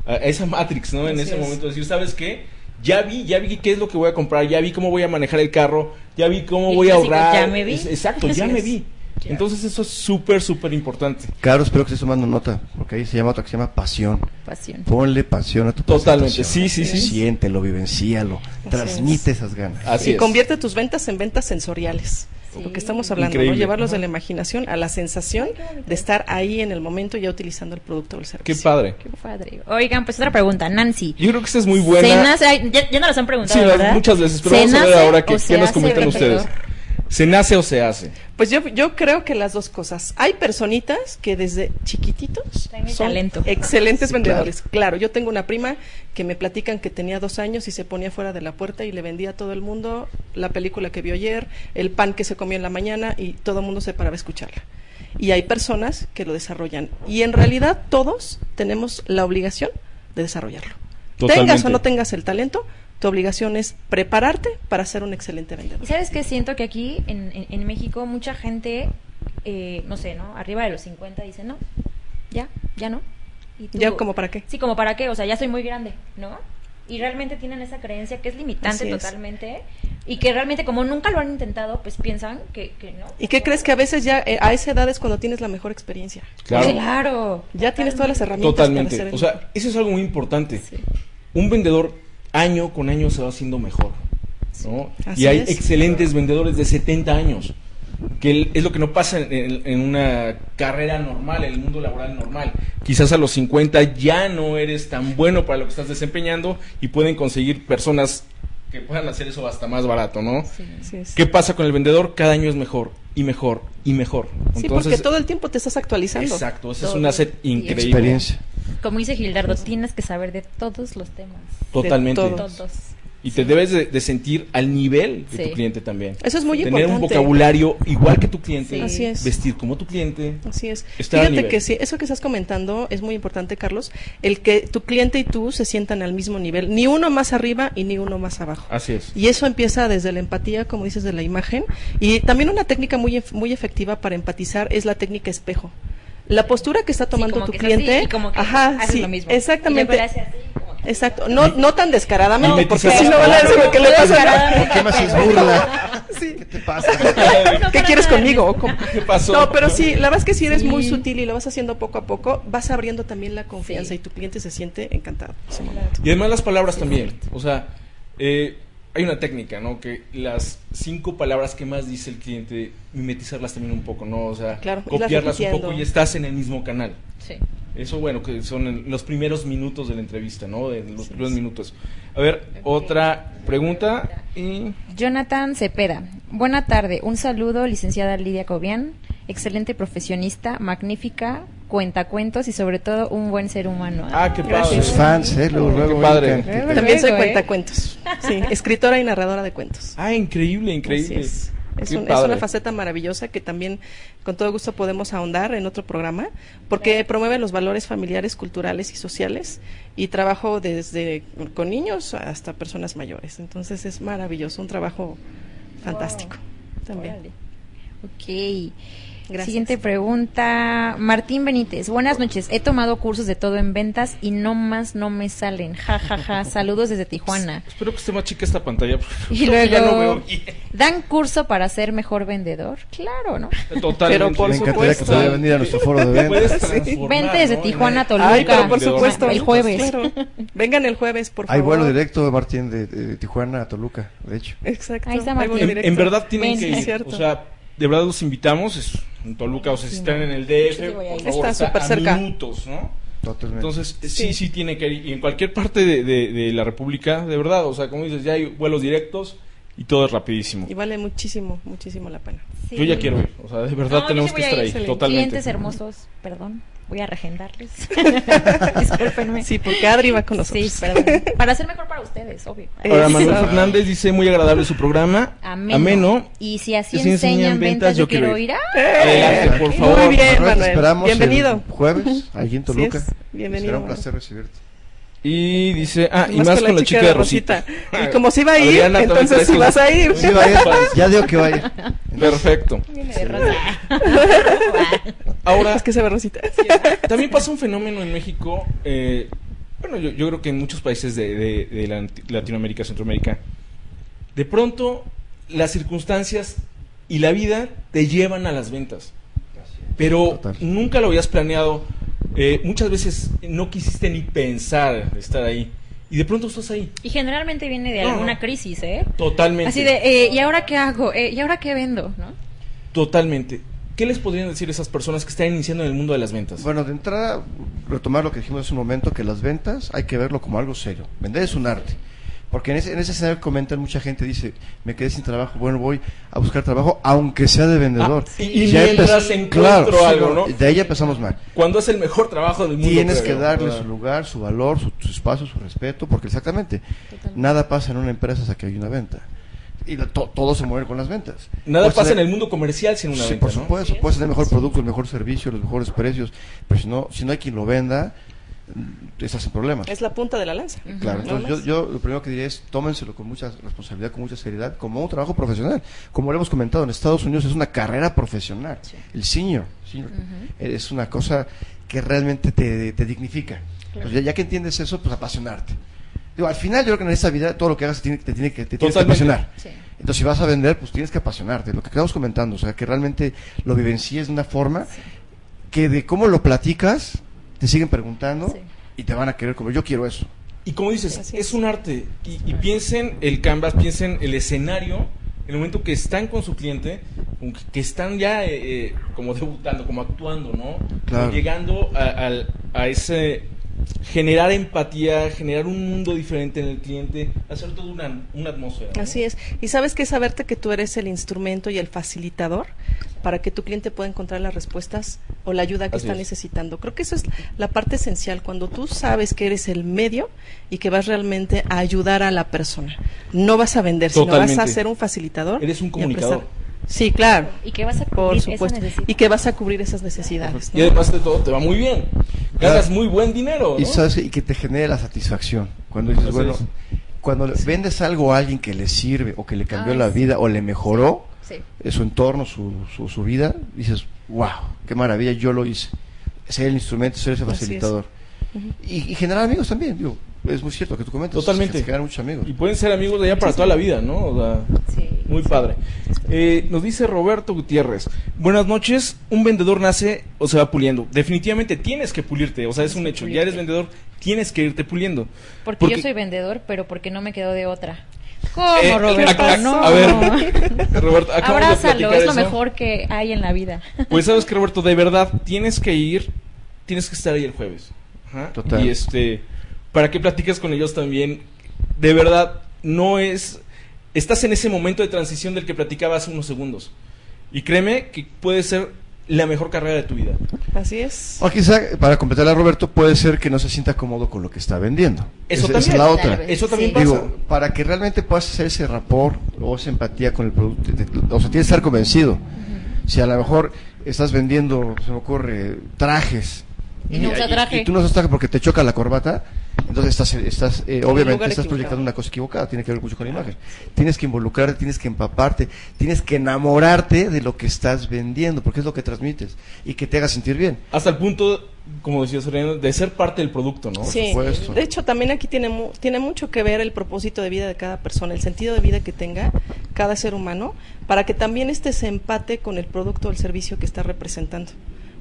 B: A, a esa Matrix, ¿no? En
C: Así
B: ese
C: es.
B: momento decir, ¿sabes qué? Ya vi, ya vi qué es lo que voy a comprar, ya vi cómo voy a manejar el carro, ya vi cómo voy a ahorrar.
D: "Ya me vi".
B: Es- exacto, ya me vi. Entonces eso es súper, súper importante.
E: Caro, espero que estés tomando nota, porque ahí se llama otra que se llama pasión.
D: Pasión.
E: Ponle pasión a tu
B: Totalmente, sí, sí, sí.
E: Siéntelo, vivencíalo, transmite esas ganas.
B: Así
C: y
B: es.
C: convierte tus ventas en ventas sensoriales.
D: Sí.
C: Lo que estamos hablando, ¿no? Llevarlos de la imaginación a la sensación de estar ahí en el momento ya utilizando el producto o el
B: Qué
C: servicio.
B: padre.
D: Qué padre. Oigan, pues otra pregunta, Nancy.
B: Yo creo que esta es muy buena.
D: ¿Cenas? Ya, ya nos las han preguntado,
B: Sí,
D: ¿verdad?
B: muchas veces, pero vamos a
D: ¿Se
B: ver ahora qué, qué nos comentan ustedes. ¿Se nace o se hace?
C: Pues yo, yo creo que las dos cosas. Hay personitas que desde chiquititos
D: Tienen
C: son
D: talento.
C: excelentes
E: Sí,
C: vendedores. Claro. yo tengo una prima que me platican que tenía dos años y se ponía fuera de la puerta y le vendía a todo el mundo la película que vio ayer, el pan que se comió en la mañana y todo el mundo se paraba a escucharla. Y hay personas que lo desarrollan. Y en realidad todos tenemos la obligación de desarrollarlo. Tengas o no tengas el talento, tu obligación es prepararte para ser un excelente vendedor.
D: Y sabes qué siento que aquí en, en- en México mucha gente, eh, no sé, ¿no? Arriba de los 50 dice, no, ya, ya no. Y tú-
C: ¿Ya como para qué?
D: Sí, como para qué, o sea, ya soy muy grande, ¿no? Y realmente tienen esa creencia que es limitante
C: Así es.
D: totalmente y que realmente como nunca lo han intentado, pues piensan que, que no.
C: ¿Y qué crees que a veces ya eh, a esa edad es cuando tienes la mejor experiencia?
B: Claro.
D: Claro.
C: Ya tienes todas las herramientas para
B: Totalmente.
C: hacer el
B: O sea, eso es algo muy importante.
C: Sí.
B: Un vendedor año con año se va haciendo mejor. ¿no? Y hay
C: es.
B: excelentes vendedores de 70 años. Que es lo que no pasa en, en- en una carrera normal, en el mundo laboral normal. Quizás a los 50 ya no eres tan bueno para lo que estás desempeñando y pueden conseguir personas que puedan hacer eso hasta más barato, ¿no?
C: Así es.
B: ¿Qué pasa con el vendedor? Cada año es mejor y mejor y mejor.
C: Sí,
B: Entonces,
C: porque todo el tiempo te estás actualizando.
B: Exacto, ese es un asset increíble.
E: Experiencia.
D: Como dice Gildardo, tienes que saber de todos los temas.
B: Totalmente.
C: De todos.
D: Todos.
B: Y te debes de, de sentir al nivel de
D: Sí.
B: tu cliente también.
C: Eso es muy
B: Tener un
C: importante.
B: vocabulario igual que tu cliente.
D: Sí.
C: Así es.
B: Vestir como tu cliente.
C: Así es. Fíjate que sí, eso que estás comentando es muy importante, Carlos. El que tu cliente y tú se sientan al mismo nivel, ni uno más arriba y ni uno más abajo.
B: Así es.
C: Y eso empieza desde la empatía, como dices, de la imagen. Y también una técnica muy, muy efectiva para empatizar es la técnica espejo. La postura que está tomando
D: como
C: tu
D: que es así,
C: cliente.
D: y como que
C: ajá, sí,
D: lo mismo.
C: exactamente.
D: Y así, como que-
C: Exacto. No, no tan descaradamente, porque
B: Mimetizar
C: si no van a decir
B: palabras.
C: ¿qué le pasa?
E: ¿Por qué me haces [LAUGHS] burla?
C: Sí.
E: ¿Qué te pasa? [LAUGHS]
D: No,
C: ¿Qué quieres conmigo? ¿O cómo?
B: ¿Qué pasó?
C: No, pero sí, la verdad es que si eres
D: Sí.
C: muy sutil y lo vas haciendo poco a poco, vas abriendo también la confianza
D: Sí.
C: y tu cliente se siente encantado. en ese momento.
B: Y además las palabras también. O sea, eh, hay una técnica, ¿no? Que las cinco palabras que más dice el cliente, mimetizarlas también un poco, ¿no? O sea,
C: Claro,
B: copiarlas un poco y estás en el mismo canal.
D: Sí.
B: Eso, bueno, que son en los primeros minutos de la entrevista, ¿no? De los primeros minutos. A ver, otra pregunta. Y...
D: Jonathan Cepeda. Buena tarde. Un saludo, licenciada Lidia Cobian. Excelente profesionista, magnífica, cuentacuentos y sobre todo un buen ser humano.
B: Ah, qué
C: Gracias.
B: padre.
E: Sus fans, ¿eh? Luego,
B: Qué
E: luego
B: padre.
E: ubican.
D: Luego,
C: También soy
D: ¿eh?
C: cuentacuentos. Sí, [LAUGHS] escritora y narradora de cuentos.
B: Ah, increíble, increíble.
C: Así es. Un- es una faceta maravillosa que también con todo gusto podemos ahondar en otro programa porque promueve los valores familiares, culturales y sociales y trabajo desde con niños hasta personas mayores. Entonces es maravilloso, un trabajo fantástico también.
D: Órale. Ok.
C: Gracias.
D: Siguiente pregunta. Martín Benítez. Buenas noches. He tomado cursos de todo en ventas y no más no me salen. Ja, ja, ja. [LAUGHS] Saludos desde Tijuana.
B: Espero que esté más chica esta pantalla. [LAUGHS]
D: Y
B: porque [LAUGHS] ya no veo
D: luego,
B: bien.
D: ¿dan curso para ser mejor vendedor? Claro, ¿no?
B: Totalmente.
C: Pero por
E: Me encantaría que
C: supuesto.
E: pudiera venir a nuestro foro de ventas.
D: Vente desde
B: ¿no?
D: Tijuana Toluca.
C: Ay, pero por supuesto.
D: El jueves.
C: Claro. Vengan el jueves, por
E: Hay
C: favor.
E: vuelo directo, Martín, de, de Tijuana a Toluca, de hecho.
C: Exacto.
D: Ahí está
C: hay
D: Martín.
C: vuelo
B: En,
C: directo.
B: en verdad tienen
D: Ven,
B: que ir.
C: cierto.
B: O sea, de verdad los invitamos. Es en Toluca, o sea, si están en el DF, por favor,
C: Está
B: a
C: cerca.
B: minutos, ¿no?
E: Totalmente.
B: Entonces, sí,
C: Sí.
B: sí tiene que ir. Y en cualquier parte de, de- de la República, de verdad, o sea, como dices, ya hay vuelos directos y todo es rapidísimo.
C: Y vale muchísimo, muchísimo la pena.
D: Sí.
B: Yo ya quiero ir. O sea, de verdad
D: No,
B: tenemos que estar ahí. Totalmente.
D: Clientes hermosos, perdón. Voy a regendarles. [LAUGHS] Discúlpenme.
C: Sí, porque Adri va con nosotros.
D: Sí, perdón. [LAUGHS] Para ser mejor para ustedes, obvio.
B: Ahora. Manuel Fernández dice, muy agradable su programa.
D: Ameno.
B: Ameno.
D: Y si así
B: si
D: enseñan ventas, yo quiero ir.
B: Adelante, por
C: Muy
B: favor.
C: bien.
E: Manuel,
C: Manuel.
E: esperamos
C: Bienvenido.
E: el jueves, allí en Toluca.
C: es. Bienvenido,
E: Será un placer recibirte.
B: Y dice, ah, y
C: Más
B: más,
C: con
B: con la chica de Rosita.
C: Y como se iba a ir,
B: Adriana
C: entonces sí vas a ir.
E: Sí, [LAUGHS] vaya, ya digo que vaya.
B: Perfecto. Ahora,
C: Es que se ve Rosita.
B: también pasa un fenómeno en México, eh, bueno, yo, yo creo que en muchos países de, de- de la- Latinoamérica, Centroamérica, de pronto las circunstancias y la vida te llevan a las ventas. Pero
E: Total.
B: nunca lo habías planeado. Eh, muchas veces no quisiste ni pensar estar ahí. Y de pronto estás ahí.
D: Y generalmente viene de
B: No,
D: alguna
B: no.
D: crisis, ¿eh?
B: Totalmente.
D: Así de, eh, ¿y ahora qué hago? Eh, ¿Y ahora qué vendo? ¿No?
B: Totalmente. ¿Qué les podrían decir esas personas que están iniciando en el mundo de las ventas?
E: Bueno, de entrada, retomar lo que dijimos hace un momento, que las ventas hay que verlo como algo serio. Vender es un arte. Porque en ese, en ese escenario que comentan, mucha gente dice, me quedé sin trabajo, bueno, voy a buscar trabajo, aunque sea de vendedor.
B: Ah, y- y
E: Ya
B: mientras encuentro
E: sí,
B: algo, ¿no?
E: De ahí ya empezamos mal.
B: Cuando es el mejor trabajo del mundo.
E: Tienes
B: creo.
E: que darle
B: Ah.
E: su lugar, su valor, su, su espacio, su respeto, porque exactamente, nada pasa en una empresa hasta que hay una venta. Y to- todo se mueve con las ventas.
B: Nada
E: Puedes
B: pasa en el mundo comercial sin una
E: Sí,
B: venta.
E: por
B: ¿no?
E: supuesto, puedes tener el mejor producto, el mejor servicio, los mejores precios, pero si no, si no hay quien lo venda, estás en problemas.
C: Es la punta de la lanza.
E: Claro, entonces yo, yo lo primero que diría es tómenselo con mucha responsabilidad, con mucha seriedad, como un trabajo profesional. Como lo hemos comentado, en Estados Unidos es una carrera profesional. El senior, senior, es una cosa que realmente te, te dignifica. Entonces, ya, ya que entiendes eso, pues apasionarte. Digo, al final yo creo que en esta vida todo lo que hagas te tiene, te tiene que, te tienes que apasionar.
D: Sí.
E: Entonces, si vas a vender, pues tienes que apasionarte. Lo que estamos comentando, o sea, que realmente lo vivencies de una forma que de cómo lo platicas, te siguen preguntando
D: Sí.
E: y te van a querer como yo quiero eso.
B: Y como dices, es
C: es.
B: un arte. Y, y piensen el canvas, piensen el escenario, en el momento que están con su cliente, que- están ya eh, eh, como debutando, como actuando, ¿no?
E: Claro.
B: Llegando a, al- a ese generar empatía, generar un mundo diferente en el cliente, hacer toda una, una atmósfera. ¿no?
C: Así es. Y sabes que saberte que tú eres el instrumento y el facilitador para que tu cliente pueda encontrar las respuestas o la ayuda que
B: Así
C: está
B: es.
C: necesitando. Creo que eso es la parte esencial, cuando tú sabes que eres el medio y que vas realmente a ayudar a la persona. No vas a vender, sino vas a ser un facilitador.
B: Eres un comunicador.
C: Sí, claro.
D: Y que vas a cubrir esa
C: supuesto.
D: necesidad.
C: Y que vas a cubrir esas necesidades.
B: Y además de todo, te va muy bien. Ganas
E: Claro.
B: muy buen dinero.
E: Y sabes y que te genere la satisfacción. Cuando dices, bueno, cuando le- vendes algo a alguien que le sirve o que le cambió
D: Ay,
E: la
D: sí.
E: vida o le mejoró
D: Sí.
E: su entorno, su, su, su vida, dices, wow, qué maravilla, yo lo hice. Ser el instrumento, ser ese facilitador. y, y generar amigos también, digo, es muy cierto que tú comentas.
B: Totalmente.
E: Se generan muchos amigos.
B: Y pueden ser amigos de allá para toda la vida, ¿no? O sea,
D: Sí.
B: Muy padre. Eh, nos dice Roberto Gutiérrez. Buenas noches. Un vendedor nace o se va puliendo. Definitivamente tienes que pulirte. O sea, es un hecho. Ya eres vendedor, tienes que irte puliendo.
D: Porque, yo soy vendedor, pero porque no me quedo de otra. ¿Cómo,
B: Eh,
D: Roberto?
B: a- a-
D: no.
B: a ver, [LAUGHS] Roberto,
D: Abrázalo, es lo
B: eso.
D: mejor que hay en la vida.
B: Pues sabes [LAUGHS] que Roberto, de verdad, tienes que ir, tienes que estar ahí el jueves. Ajá.
E: Total.
B: Y este, para que platiques con ellos también, de verdad, no es, estás en ese momento de transición del que platicaba hace unos segundos. Y créeme que puede ser la mejor carrera de tu vida.
C: Así es.
E: O quizá, para completar a Roberto, puede ser que no se sienta cómodo con lo que está vendiendo.
B: Eso
E: esa
B: también.
E: es la otra.
B: Eso también
D: Sí.
B: pasa.
E: Digo, para que realmente puedas hacer ese rapport o esa empatía con el producto, o sea, tienes que estar convencido. Si a lo mejor estás vendiendo, se me ocurre, trajes.
D: Y no usa traje.
E: y tú no usas traje porque te choca la corbata, entonces estás, estás eh, obviamente estás
C: equivocado.
E: proyectando una cosa equivocada, tiene que ver mucho con la imagen. Tienes que involucrarte, tienes que empaparte, tienes que enamorarte de lo que estás vendiendo, porque es lo que transmites y que te haga sentir bien.
B: Hasta el punto, como decía Serena, de ser parte del producto, ¿no?
C: Sí,
E: supuesto.
C: de hecho también aquí tiene, mu- tiene mucho que ver el propósito de vida de cada persona, el sentido de vida que tenga cada ser humano, para que también este se empate con el producto o el servicio que está representando.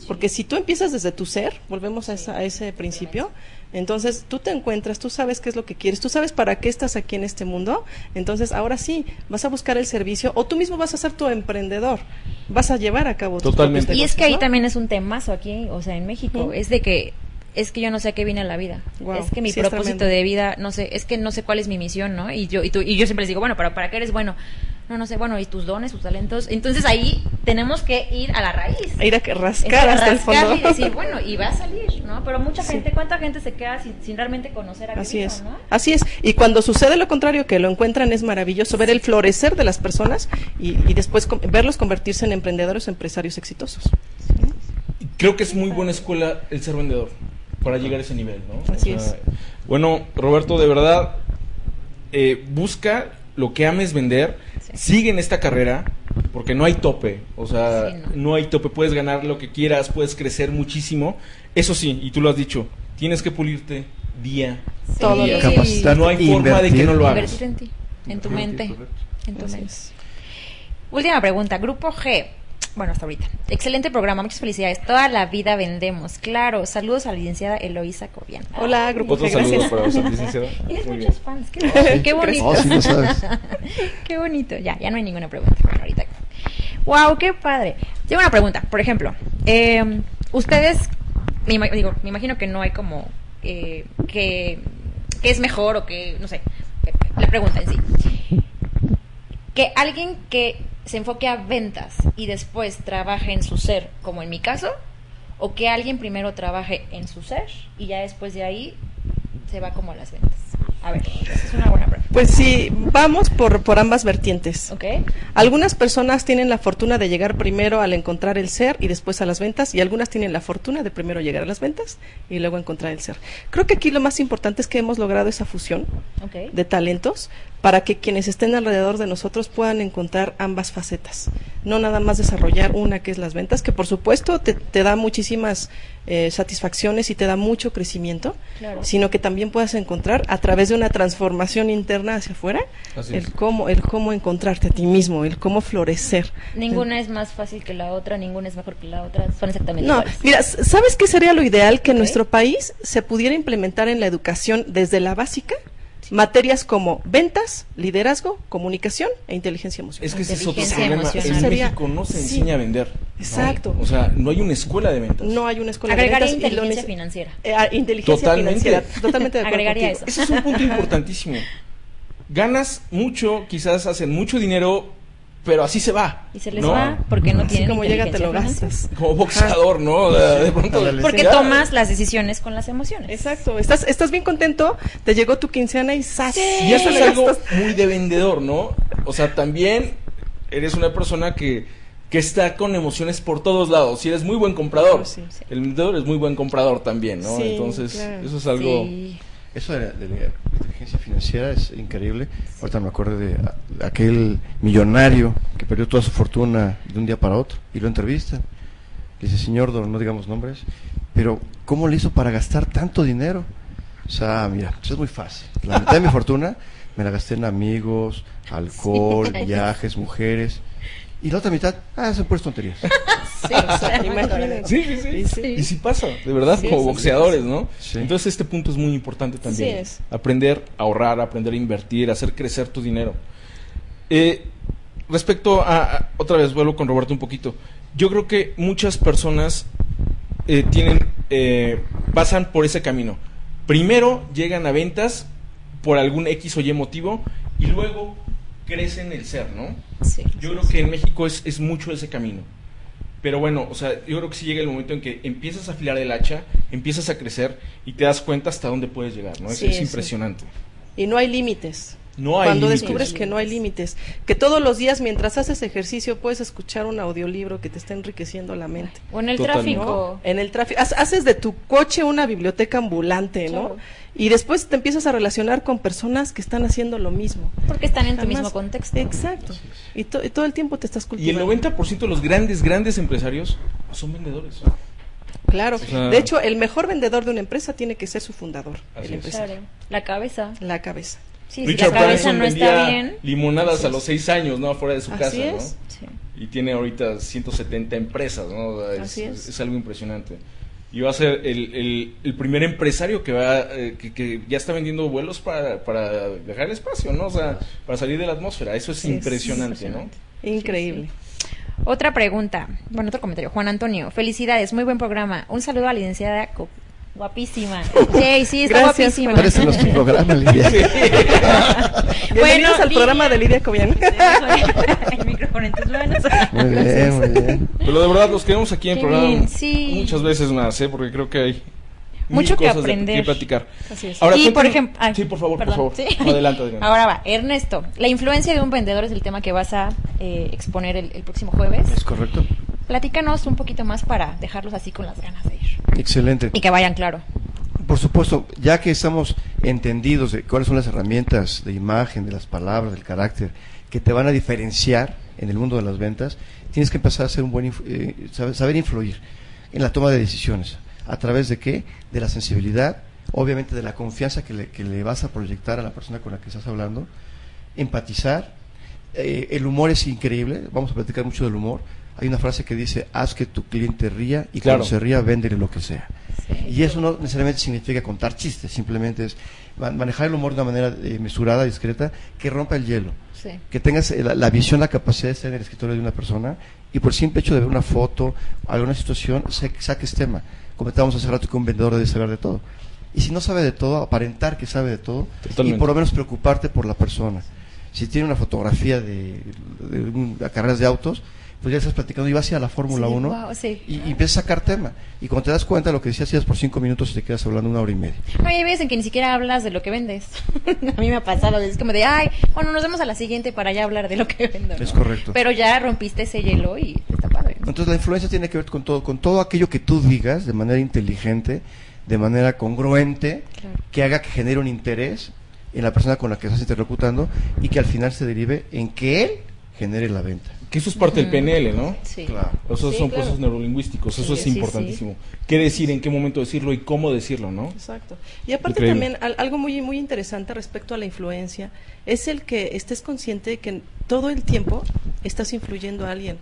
C: Porque si tú empiezas desde tu ser, volvemos a, esa- a ese principio, entonces tú te encuentras, tú sabes qué es lo que quieres, tú sabes para qué estás aquí en este mundo, entonces ahora sí, vas a buscar el servicio o tú mismo vas a ser tu emprendedor, vas a llevar a cabo
B: Totalmente.
D: Y es que ahí
C: ¿no?
D: también es un temazo aquí, o sea, en México. Es de que es que yo no sé a qué viene la vida.
C: Guau,
D: es que mi
C: sí,
D: propósito de vida, no sé, es que no sé cuál es mi misión, ¿no? Y yo y, tú, y yo siempre les digo, bueno, pero ¿para qué eres bueno? No, no sé, bueno, y tus dones, tus talentos. Entonces ahí tenemos que ir a la raíz.
C: A ir a que rascar hasta el fondo.
D: y decir, bueno, y va a salir, ¿no? Pero mucha
C: Sí.
D: gente, ¿cuánta gente se queda sin, sin realmente conocer a qué
C: Así
D: vino,
C: es,
D: ¿no?
C: así es. Y cuando sucede lo contrario, que lo encuentran, es maravilloso ver el florecer de las personas y, y después verlos convertirse en emprendedores empresarios exitosos.
B: Creo que es muy buena escuela el ser vendedor para llegar a ese nivel, ¿no?
C: Así es.
B: Bueno, Roberto, de verdad, eh, busca lo que ames vender,
D: Sí.
B: sigue en esta carrera, porque no hay tope, o sea,
D: Sí,
B: no.
D: no.
B: hay tope, puedes ganar lo que quieras, puedes crecer muchísimo, eso sí, y tú lo has dicho, tienes que pulirte día a
C: Todo
B: día.
E: Capacitarte,
B: no hay forma de que no lo hagas.
D: Invertir en ti, en tu mente,
E: correcto.
D: en tu
C: Así
D: mente.
C: es.
D: Última pregunta. Grupo G. Bueno, hasta ahorita. Excelente programa, muchas felicidades. Toda la vida vendemos. Claro, saludos a la licenciada Eloísa Cobian.
C: Hola, grupo
B: Otros saludos
C: gracias.
B: para usted, [LAUGHS] licenciada.
D: Tienes muchos
B: bien.
D: fans. Qué, [LAUGHS] qué bonito.
E: Oh, sí lo sabes. [LAUGHS]
D: qué bonito. Ya, ya no hay ninguna pregunta. Bueno, ahorita. Wow, qué padre. Tengo una pregunta. Por ejemplo, eh, ustedes, me, digo, me imagino que no hay como eh, que, que es mejor o que, no sé, la pregunta en sí. Que alguien que se enfoque a ventas y después trabaje en su ser, como en mi caso, o que alguien primero trabaje en su ser y ya después de ahí se va como a las ventas. A ver, esa es una buena pregunta.
C: Pues sí, vamos por, por ambas vertientes.
D: ¿Ok?
C: Algunas personas tienen la fortuna de llegar primero al encontrar el ser y después a las ventas, y algunas tienen la fortuna de primero llegar a las ventas y luego encontrar el ser. Creo que aquí lo más importante es que hemos logrado esa fusión de talentos para que quienes estén alrededor de nosotros puedan encontrar ambas facetas. No nada más desarrollar una que es las ventas, que por supuesto te, te da muchísimas eh, satisfacciones y te da mucho crecimiento,
D: Claro.
C: sino que también puedas encontrar a través de una transformación interna hacia afuera
B: Así
C: el
B: es.
C: cómo, el cómo encontrarte a ti mismo, el cómo florecer.
D: Ninguna es más fácil que la otra, ninguna es mejor que la otra, son exactamente
C: No,
D: iguales.
C: mira, ¿sabes qué sería lo ideal? Que nuestro país se pudiera implementar en la educación desde la básica materias como ventas, liderazgo, comunicación e inteligencia emocional.
B: Es que ese es otro problema. En México no se
C: sí.
B: enseña a vender. ¿no?
C: Exacto.
B: O sea, no hay una escuela de ventas.
C: No hay una escuela
D: Agregaría
C: de ventas
D: inteligencia financiera.
C: Eh, ah, inteligencia
B: Totalmente.
C: financiera. [LAUGHS] Totalmente de acuerdo
D: Agregaría
C: contigo.
B: Ese es un punto importantísimo. Ganas mucho, quizás hacen mucho dinero, pero así se va.
D: Y se les
B: ¿no?
D: va porque no
C: Así
D: tienen
C: como llega te lo gastas.
B: Como boxeador, ¿no? De pronto.
D: Porque tomas las decisiones con las emociones.
C: Exacto. Estás, estás bien contento, te llegó tu quincena y ¡zas!
B: Y eso es algo muy de vendedor, ¿no? O sea, también eres una persona que, que está con emociones por todos lados. Si eres muy buen comprador,
C: Sí, sí.
B: el vendedor es muy buen comprador también, ¿no?
C: Sí,
B: Entonces,
C: claro.
B: eso es algo...
D: Sí.
E: Eso de es increíble. Ahorita me acuerdo de aquel millonario que perdió toda su fortuna de un día para otro y lo entrevistan. Dice, señor, no digamos nombres, pero ¿cómo le hizo para gastar tanto dinero? O sea, mira, pues es muy fácil. La mitad de mi fortuna me la gasté en amigos, [LAUGHS] alcohol, viajes, mujeres. Y la otra mitad, ah, son puras tonterías. [LAUGHS]
D: Sí, [LAUGHS]
C: Imagínate.
B: Sí, sí, sí.
C: Y sí.
B: Y sí pasa, de verdad,
C: Sí,
B: como
C: sí,
B: boxeadores, ¿no?
E: Sí.
B: Entonces este punto es muy importante también.
C: es.
B: Aprender a ahorrar, aprender a invertir, hacer crecer tu dinero. Eh, respecto a, a- otra vez vuelvo con Roberto un poquito. Yo creo que muchas personas eh, tienen, eh, pasan por ese camino. Primero llegan a ventas por algún X o Y motivo y luego crecen el ser, ¿no?
D: Sí.
B: Yo creo que en México es, es mucho ese camino. Pero bueno, o sea, yo creo que sí llega el momento en que empiezas a afilar el hacha, empiezas a crecer y te das cuenta hasta dónde puedes llegar, ¿no? Es,
C: Sí,
B: es
C: sí.
B: impresionante.
C: Y no hay límites.
B: No hay
C: Cuando
B: límites.
C: descubres que no hay límites, que todos los días mientras haces ejercicio puedes escuchar un audiolibro que te está enriqueciendo la mente.
D: O en el
B: Totalmente.
D: tráfico.
C: En el tráfico, ha- haces de tu coche una biblioteca ambulante, ¿no?
D: Claro.
C: Y después te empiezas a relacionar con personas que están haciendo lo mismo.
D: Porque están en tu mismo contexto.
C: Exacto. Y, to- y todo el tiempo te estás
B: Y el
C: cultivando.
B: 90% de los grandes, grandes empresarios son vendedores.
C: Claro.
B: O sea-
C: de hecho, el mejor vendedor de una empresa tiene que ser su fundador,
B: Así
C: el
B: es.
C: empresario.
D: Claro. La cabeza.
C: La cabeza.
D: Sí, si
B: Richard
D: la
B: Branson
D: no
B: vendía
D: está bien.
B: limonadas a los 6 años, ¿no? Afuera de su
C: Así
B: casa,
C: es.
B: ¿no?
D: Sí.
B: Y tiene ahorita 170 empresas, ¿no? Es,
C: Así es.
B: es algo impresionante. Y va a ser el, el- el primer empresario que va eh, que, que ya está vendiendo vuelos para, para dejar el espacio, ¿no? O sea, para salir de la atmósfera. Eso es
C: Sí, es
B: impresionante,
D: impresionante.
C: Increíble.
D: Otra pregunta. Bueno, otro comentario. Juan Antonio, felicidades, muy buen programa. Un saludo a la licenciada guapísima. [LAUGHS] Sí, sí, está
C: Gracias,
D: guapísima.
E: Parece [LAUGHS] [LAUGHS] nuestro programa, Lidia.
C: Bienvenidos al
D: Li-
C: programa de Lidia Cobian.
D: El micrófono en tus manos.
E: Muy bien, muy bien.
B: Pero de verdad los queremos aquí en
D: Qué
B: programa
D: bien, sí.
B: muchas veces más, ¿eh? Porque creo que hay
D: Mucho que
B: cosas de-
D: aprender.
B: que platicar.
C: Así es.
B: Ahora,
D: y por ejemplo, ay,
B: sí, por favor,
D: perdón,
B: por favor.
D: sí.
B: Adelante, adelante.
D: Ahora va, Ernesto, la influencia de un vendedor es el tema que vas a eh, exponer el, el próximo jueves.
E: ¿Es correcto?
D: Platícanos un poquito más para dejarlos así con las ganas de ir
E: Excelente.
D: y que vayan claro.
E: Por supuesto, ya que estamos entendidos de cuáles son las herramientas de imagen, de las palabras, del carácter, que te van a diferenciar en el mundo de las ventas, tienes que empezar a ser un buen, eh, saber, saber influir en la toma de decisiones. ¿A través de qué? De la sensibilidad, obviamente de la confianza que le, que le vas a proyectar a la persona con la que estás hablando, empatizar Eh, el humor es increíble, vamos a platicar mucho del humor. Hay una frase que dice, haz que tu cliente ría y
B: Claro.
E: cuando se ría, véndele lo que sea.
D: Sí.
E: Y eso no necesariamente significa contar chistes, simplemente es ma- manejar el humor de una manera eh, mesurada, discreta, que rompa el hielo.
D: Sí.
E: Que tengas eh, la, la visión, la capacidad de estar en el escritorio de una persona y por el simple hecho de ver una foto, alguna situación, sa- saques tema. Comentábamos hace rato que un vendedor debe saber de todo. Y si no sabe de todo, aparentar que sabe de todo
B: Totalmente.
E: y por lo menos preocuparte por la persona. Si tiene una fotografía de, de un- de carreras de autos, pues ya estás platicando y vas a la Fórmula
D: Sí,
E: 1
D: guau, sí.
E: y, y empiezas a sacar tema. Y cuando te das cuenta, lo que decías, hacías por cinco minutos y te quedas hablando una hora y media.
D: No, hay veces en que ni siquiera hablas de lo que vendes. [LAUGHS] a mí me ha pasado, es como de, ay, bueno, nos vemos a la siguiente para ya hablar de lo que vendo. ¿no?
E: Es correcto.
D: Pero ya rompiste ese hielo y está padre. ¿no?
E: Entonces la influencia tiene que ver con todo, con todo aquello que tú digas de manera inteligente, de manera congruente,
D: Claro.
E: que haga que genere un interés en la persona con la que estás interlocutando y que al final se derive en que él genere la venta.
B: Que eso es parte del PNL, ¿no?
D: Sí.
E: Claro.
B: Esos
D: Sí,
B: son
D: claro.
B: procesos neurolingüísticos, eso
D: Sí,
B: es
D: sí,
B: importantísimo. ¿Qué decir, en qué momento decirlo y cómo decirlo, no?
C: Exacto. Y aparte
B: Increíble.
C: también al- algo muy muy interesante respecto a la influencia es el que estés consciente de que todo el tiempo estás influyendo a alguien,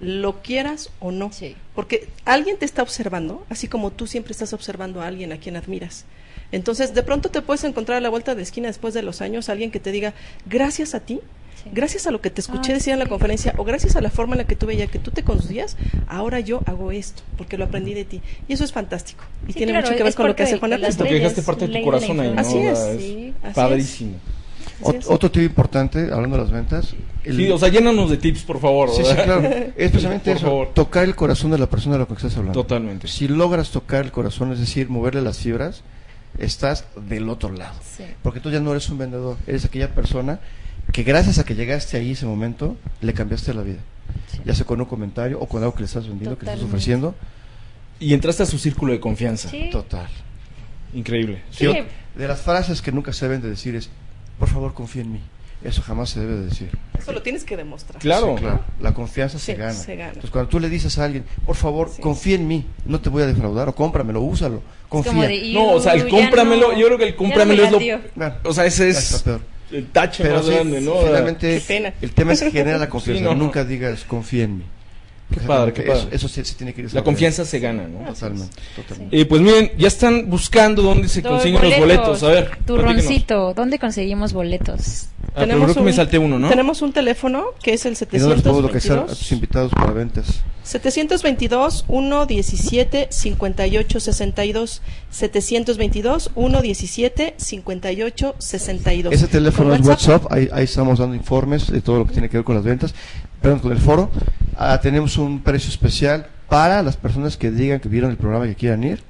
C: lo quieras o no.
D: Sí.
C: Porque alguien te está observando, así como tú siempre estás observando a alguien a quien admiras. Entonces, de pronto te puedes encontrar a la vuelta de esquina después de los años alguien que te diga, gracias a ti,
D: Sí.
C: gracias a lo que te escuché
D: Ay,
C: decir en la
D: sí.
C: conferencia o gracias a la forma en la que tú veías que tú te conducías, ahora yo hago esto, porque lo aprendí de ti. Y eso es fantástico. Y
D: Sí,
C: tiene
D: claro,
C: mucho que ver con lo que hace Juan Ernesto.
B: Porque dejaste parte de tu corazón ahí, ¿no?
C: Así es. Es.
B: padrísimo.
C: Así
E: Ot-
C: es.
E: otro tip importante, hablando de las ventas. el-
B: Sí, o sea, llénanos de tips, por favor.
E: Sí, sí, claro. [LAUGHS] Es precisamente
B: Por
E: eso,
B: favor.
E: tocar el corazón de la persona de la que estás hablando.
B: Totalmente.
E: Si logras tocar el corazón, es decir, moverle las fibras, estás del otro lado.
D: Sí.
E: Porque tú ya no eres un vendedor, eres aquella persona que gracias a que llegaste ahí ese momento, le cambiaste la vida.
D: Sí.
E: Ya sea con un comentario o con algo que le estás vendiendo, que le estás ofreciendo.
B: Y entraste a su círculo de confianza.
D: Sí.
E: Total.
B: Increíble.
D: Sí.
E: Yo- de las frases que nunca se deben de decir es, por favor confía en mí. Eso jamás se debe de decir.
C: Eso lo tienes que demostrar.
B: Claro.
E: Sí, La confianza se gana.
C: se gana.
E: Entonces, cuando tú le dices a alguien, por favor,
C: Sí.
E: confía en mí, no te voy a defraudar, o cómpramelo, úsalo,
D: Es como
E: confía.
D: de,
B: No, o sea, el
D: "Iu, ya
B: cómpramelo,
D: no,
B: yo creo que el
D: no
B: cómpramelo
D: me
B: es lo...
D: latió".
E: Bueno,
B: O sea, ese
E: ya está
B: es
E: peor.
B: El tache
E: Pero
B: más
E: sí,
B: grande, ¿no?
E: finalmente,
C: Qué pena.
E: el tema es que genera la confianza.
B: Sí, no, no.
E: Nunca digas, confía en mí.
B: Qué padre, qué padre.
E: Eso, eso sí, sí tiene que ir
B: La confianza se gana, ¿no?
E: Totalmente, totalmente.
B: Eh, pues miren, ya están buscando dónde se consiguen los boletos. A ver.
D: Turroncito, ¿dónde conseguimos boletos?
B: Ah, pero creo que me salté uno, ¿no?
C: Tenemos un teléfono que es el
E: ¿Y dónde les puedo localizar a tus
C: 722
E: invitados para ventas?
C: 722 117 58 62 722 117 58 62
E: Ese teléfono es WhatsApp, ahí, ahí estamos dando informes de todo lo que tiene que ver con las ventas, perdón, con el foro. Ah, tenemos un precio especial para las personas que digan que vieron el programa y que quieran ir.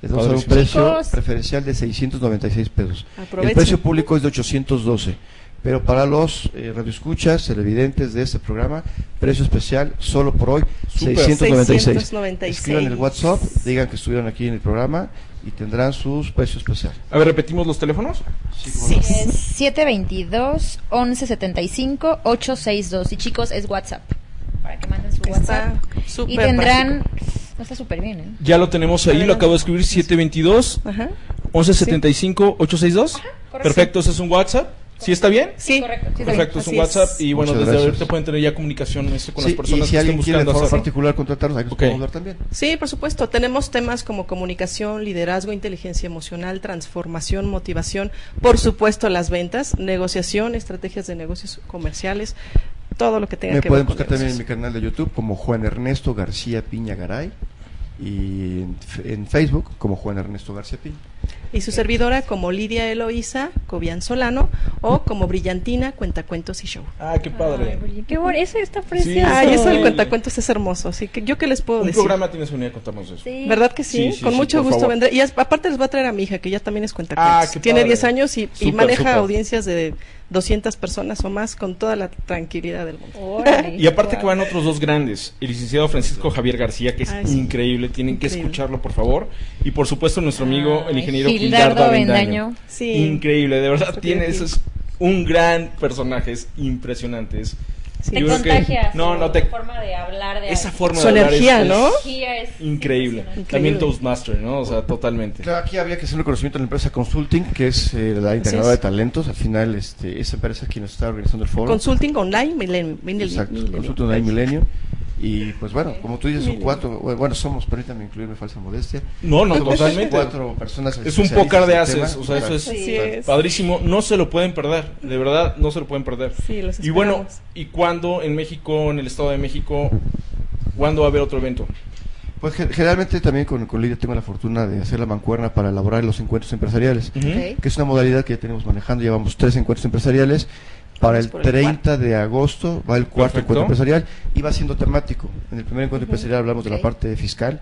E: Les vamos a dar un precio
D: Chicos.
E: preferencial de 696 pesos.
C: Aprovechen.
E: El precio público es de 812. Pero para los eh, radioescuchas, televidentes de este programa, precio especial solo por hoy,
B: Súper.
E: 696.
C: 696.
E: Escriban el WhatsApp, digan que estuvieron aquí en el programa y tendrán sus precios especiales.
B: A ver, repetimos los teléfonos.
C: Sí.
D: Es 722 1175 862 y chicos es WhatsApp. Para que manden su
C: Está
D: WhatsApp. Y tendrán
C: práctico.
D: no está súper bien, ¿eh?
B: Ya lo tenemos ahí, lo acabo de escribir, 722
C: Ajá.
B: 1175 862.
D: correcto.
B: Perfecto, ese es un WhatsApp. ¿Sí está bien?
C: Sí.
D: correcto. sí,
B: Perfecto, es un
C: Así es.
B: WhatsApp y bueno,
E: Muchas
B: desde
E: gracias.
B: ahorita pueden tener ya comunicación este, con
E: Sí,
B: las personas
E: y si
B: que estén
E: alguien quiere de
B: buscando hacerlo.
E: particular contratarnos, ahí nos
B: Ok.
E: podemos dar también.
C: Sí, por supuesto. Tenemos temas como comunicación, liderazgo, inteligencia emocional, transformación, motivación, por supuesto las ventas, negociación, estrategias de negocios comerciales, todo lo que tenga
E: Me
C: que
E: pueden
C: ver con
E: buscar también en mi canal de YouTube como Juan Ernesto García Piña Garay y en, Facebook como Juan Ernesto García Piña.
C: Y su servidora como Lidia Eloísa Cobian Solano o como Brillantina, Cuentacuentos y Show.
B: Ah, qué padre.
D: Ay, qué bonito, eso está
B: Sí,
D: precioso.
C: Ay, eso del cuentacuentos es hermoso, así que yo qué les puedo
B: Un
C: decir.
B: programa tienes que venir a contarnos eso.
D: Sí.
C: ¿Verdad que sí?
B: Sí, sí,
C: Con
B: sí,
C: mucho gusto
B: favor.
C: vendré. Y aparte les voy a traer a mi hija, que ya también es cuentacuentos.
B: Ah, qué
C: Tiene
B: padre.
C: 10 años y, y
B: Súper,
C: maneja
B: súper.
C: audiencias de 200 personas o más con toda la tranquilidad del mundo.
D: Órale.
B: Y aparte que van otros dos grandes, el licenciado Francisco Javier García, que es
C: Ay, sí.
B: increíble, tienen que escucharlo por favor, y por supuesto nuestro amigo el ingeniero
D: Gildardo
B: Avendaño.
C: Sí.
B: Increíble, de verdad tiene eso es un gran personaje, es impresionante, es
C: Sí.
D: Te contagia
B: no, no te-
D: forma de hablar. De
B: Esa forma
C: Su
B: de hablar
C: energía,
B: es-
C: ¿no?
B: es Increíble.
D: impresionante.
B: También
C: Increíble.
B: Toastmaster, ¿no? O sea, totalmente.
E: Claro, aquí habría que hacer un reconocimiento a la empresa Consulting, que es eh, la integradora de talentos. Al final, este, esa empresa es quien nos está organizando el foro.
C: Consulting online, Millennium. Millennium,
E: Exacto. Consulting Online Milenio. Y pues bueno, como tú dices, son cuatro, bueno, somos, permítame incluirme falsa modestia.
B: No, no,
E: Somos
B: totalmente.
E: cuatro personas
B: Es un pócar de haces, o sea, eso es padrísimo. No se lo pueden perder, de verdad, no se lo pueden perder.
C: Sí, los
B: Y bueno. ¿y cuándo en México, en el Estado de México, cuándo va a haber otro evento?
E: Pues ge- generalmente también con, con Lidia tengo la fortuna de hacer la mancuerna para elaborar los encuentros empresariales, que es una modalidad que ya tenemos manejando. Llevamos tres encuentros empresariales. Para el
C: por el
E: 30 de agosto va el cuarto
B: Perfecto.
E: encuentro empresarial y va siendo temático. En el primer encuentro empresarial hablamos de la parte fiscal.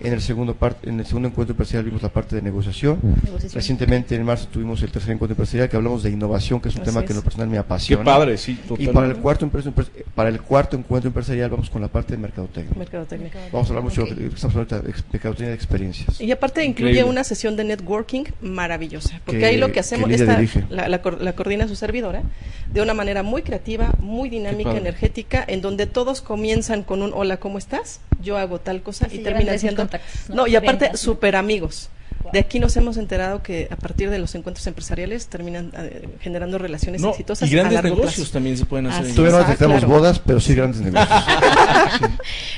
E: En el segundo parte, en el segundo encuentro empresarial vimos la parte de negociación.
D: Negociación.
E: Recientemente en marzo tuvimos el tercer encuentro empresarial que hablamos de innovación, que es un
C: Así
E: tema que en
C: es.
E: lo personal me
B: Qué
E: apasiona.
B: padre, sí,
E: Y
B: totalmente.
E: para el cuarto empres- para el cuarto encuentro empresarial vamos con la parte de mercadotecnia.
C: Mercadotecnia.
E: Vamos a hablar mucho de estamos hablando de ex- mercadotecnia de experiencias.
C: Y aparte incluye
B: Increíble.
C: una sesión de networking maravillosa, porque
E: Que-
C: ahí lo que hacemos,
E: dirige.
C: la, la cor- la coordina su servidora, de una manera muy creativa, muy dinámica, energética, en donde todos comienzan con un hola, ¿cómo estás? Yo hago tal cosa
D: Así
C: y terminan siendo...
D: contactos, ¿no?
C: No, y aparte súper amigos. De aquí nos hemos enterado que a partir de los encuentros empresariales terminan eh, generando relaciones
B: No,
C: exitosas
B: y grandes
C: a largo
B: negocios
C: plazo.
B: también se pueden hacer.
C: Así
B: en-
E: Todavía no
C: Ah,
E: detectamos
C: claro.
E: bodas, pero sí grandes negocios. [LAUGHS]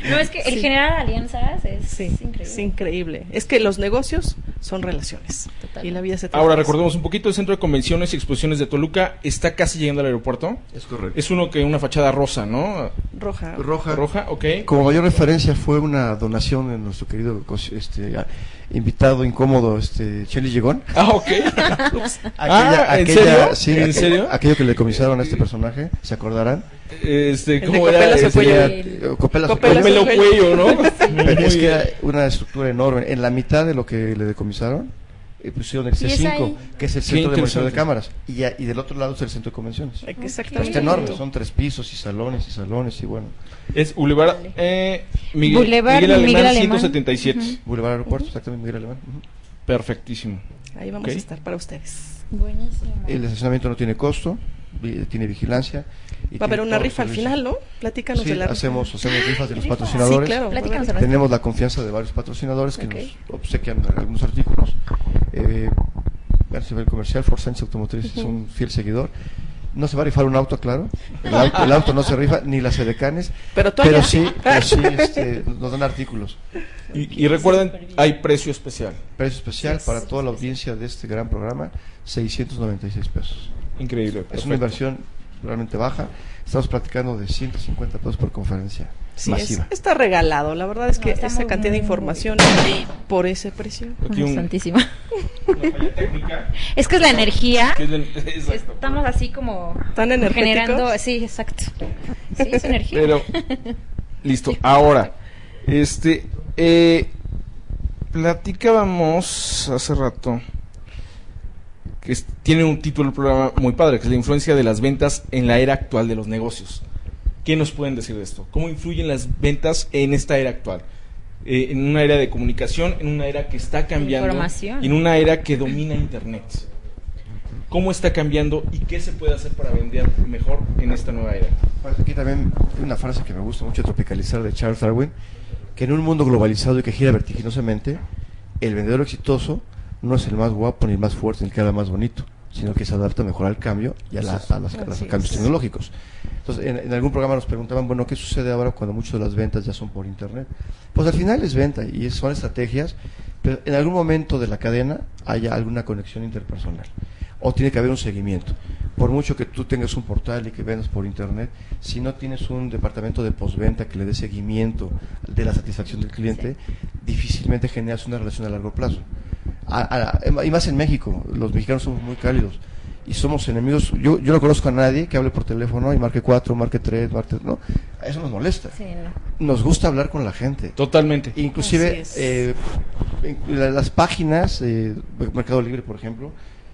D: No, es que el
C: Sí.
D: generar alianzas es
C: Sí,
D: increíble.
C: es increíble. Es que los negocios son relaciones.
D: Total.
C: Y la vida se trata
B: Ahora recordemos un poquito, el Centro de Convenciones y Exposiciones de Toluca está casi llegando al aeropuerto.
E: es correcto.
B: Es uno que una fachada rosa, ¿no?
C: Roja.
E: Roja.
B: Roja, ok.
E: Como mayor referencia fue una donación de nuestro querido este, invitado incómodo, este, Chelly Llegón.
B: Ah, ok. [LAUGHS] Ah, ¿en serio?
E: sí,
B: ¿En
E: aqu-
B: serio?
E: Aquello que le comisaron a este personaje, ¿se acordarán?
B: Este,
C: de
B: ¿cómo
C: Copela
B: era?
C: se
B: Este,
C: el-
E: Copela
B: cuello, ¿no?
E: Pero es que era una estructura enorme. En la mitad de lo que le decomisaron, pusieron el
D: Y es
E: C5,
D: ahí.
E: que es el centro de monitoreo de cámaras. Y, ya- y del otro lado es el centro de convenciones.
C: Exactamente.
E: Está enorme, son tres pisos y salones y salones y bueno.
B: Es Boulevard, eh, Miguel,
D: Boulevard
B: Miguel Alemán,
D: Miguel Alemán.
B: 177.
E: Boulevard Aeropuerto, exactamente, Miguel Alemán. ujú.
B: Perfectísimo.
C: Ahí vamos
B: Ok.
C: a estar para ustedes.
D: Buenísimo.
E: El estacionamiento no tiene costo, tiene vigilancia. y
C: Va a haber una rifa al final, ¿no? Platícanos
E: Sí,
C: de la rifa.
E: hacemos, hacemos rifas de los
D: Rifa.
E: patrocinadores.
C: Sí, claro. A.
E: Tenemos la confianza de varios patrocinadores que
C: Ok.
E: nos obsequian algunos artículos. Eh, a nivel comercial, Ford Sánchez Automotriz es un fiel seguidor. No se va a rifar un auto, claro. El auto, el auto no se rifa, ni las edecanes.
C: Pero
E: sí, pero sí este, nos dan artículos.
B: Y, y recuerden, hay precio especial.
E: Precio especial para toda la audiencia de este gran programa, 696 pesos.
B: Increíble.
E: Es
B: perfecto.
E: una inversión realmente baja. Estamos platicando de 150 pesos por conferencia
C: Sí, es-
E: masiva.
C: está regalado. La verdad es que esa cantidad de información por ese precio.
B: Un-
D: Santísima.
B: una falla técnica.
D: Es que es la energía.
B: es [LAUGHS] exacto.
D: Estamos así como
C: ¿Tan energéticos?
D: generando, sí, exacto. Sí, es energía.
B: Pero, [LAUGHS] listo. Ahora, este, eh, platicábamos hace rato que es- tiene un título el programa muy padre, que es la influencia de las ventas en la era actual de los negocios. ¿Qué nos pueden decir de esto? ¿Cómo influyen las ventas en esta era actual? Eh, en una era de comunicación, en una era que está cambiando,
D: Información.
B: y en una era que domina Internet. ¿Cómo está cambiando y qué se puede hacer para vender mejor en esta nueva era?
E: Pues aquí también hay una frase que me gusta mucho tropicalizar de Charles Darwin, que en un mundo globalizado y que gira vertiginosamente, el vendedor exitoso no es el más guapo ni el más fuerte ni el que habla más bonito, sino que se adapta mejor al cambio y a, la- a las- a los cambios tecnológicos. Entonces, en, en algún programa nos preguntaban, bueno, ¿qué sucede ahora cuando muchas de las ventas ya son por Internet? Pues al final es venta y son estrategias, pero en algún momento de la cadena haya alguna conexión interpersonal o tiene que haber un seguimiento. Por mucho que tú tengas un portal y que vendas por internet, si no tienes un departamento de postventa que le dé seguimiento de la satisfacción del cliente, difícilmente generas una relación a largo plazo. A- a- y más en México, los mexicanos somos muy cálidos y somos enemigos. Yo, yo no conozco a nadie que hable por teléfono y marque 4, marque 3, marque. No, eso nos molesta.
D: Sí, no.
E: Nos gusta hablar con la gente.
B: Totalmente.
E: Inclusive eh, las páginas de Mercado Libre, por ejemplo,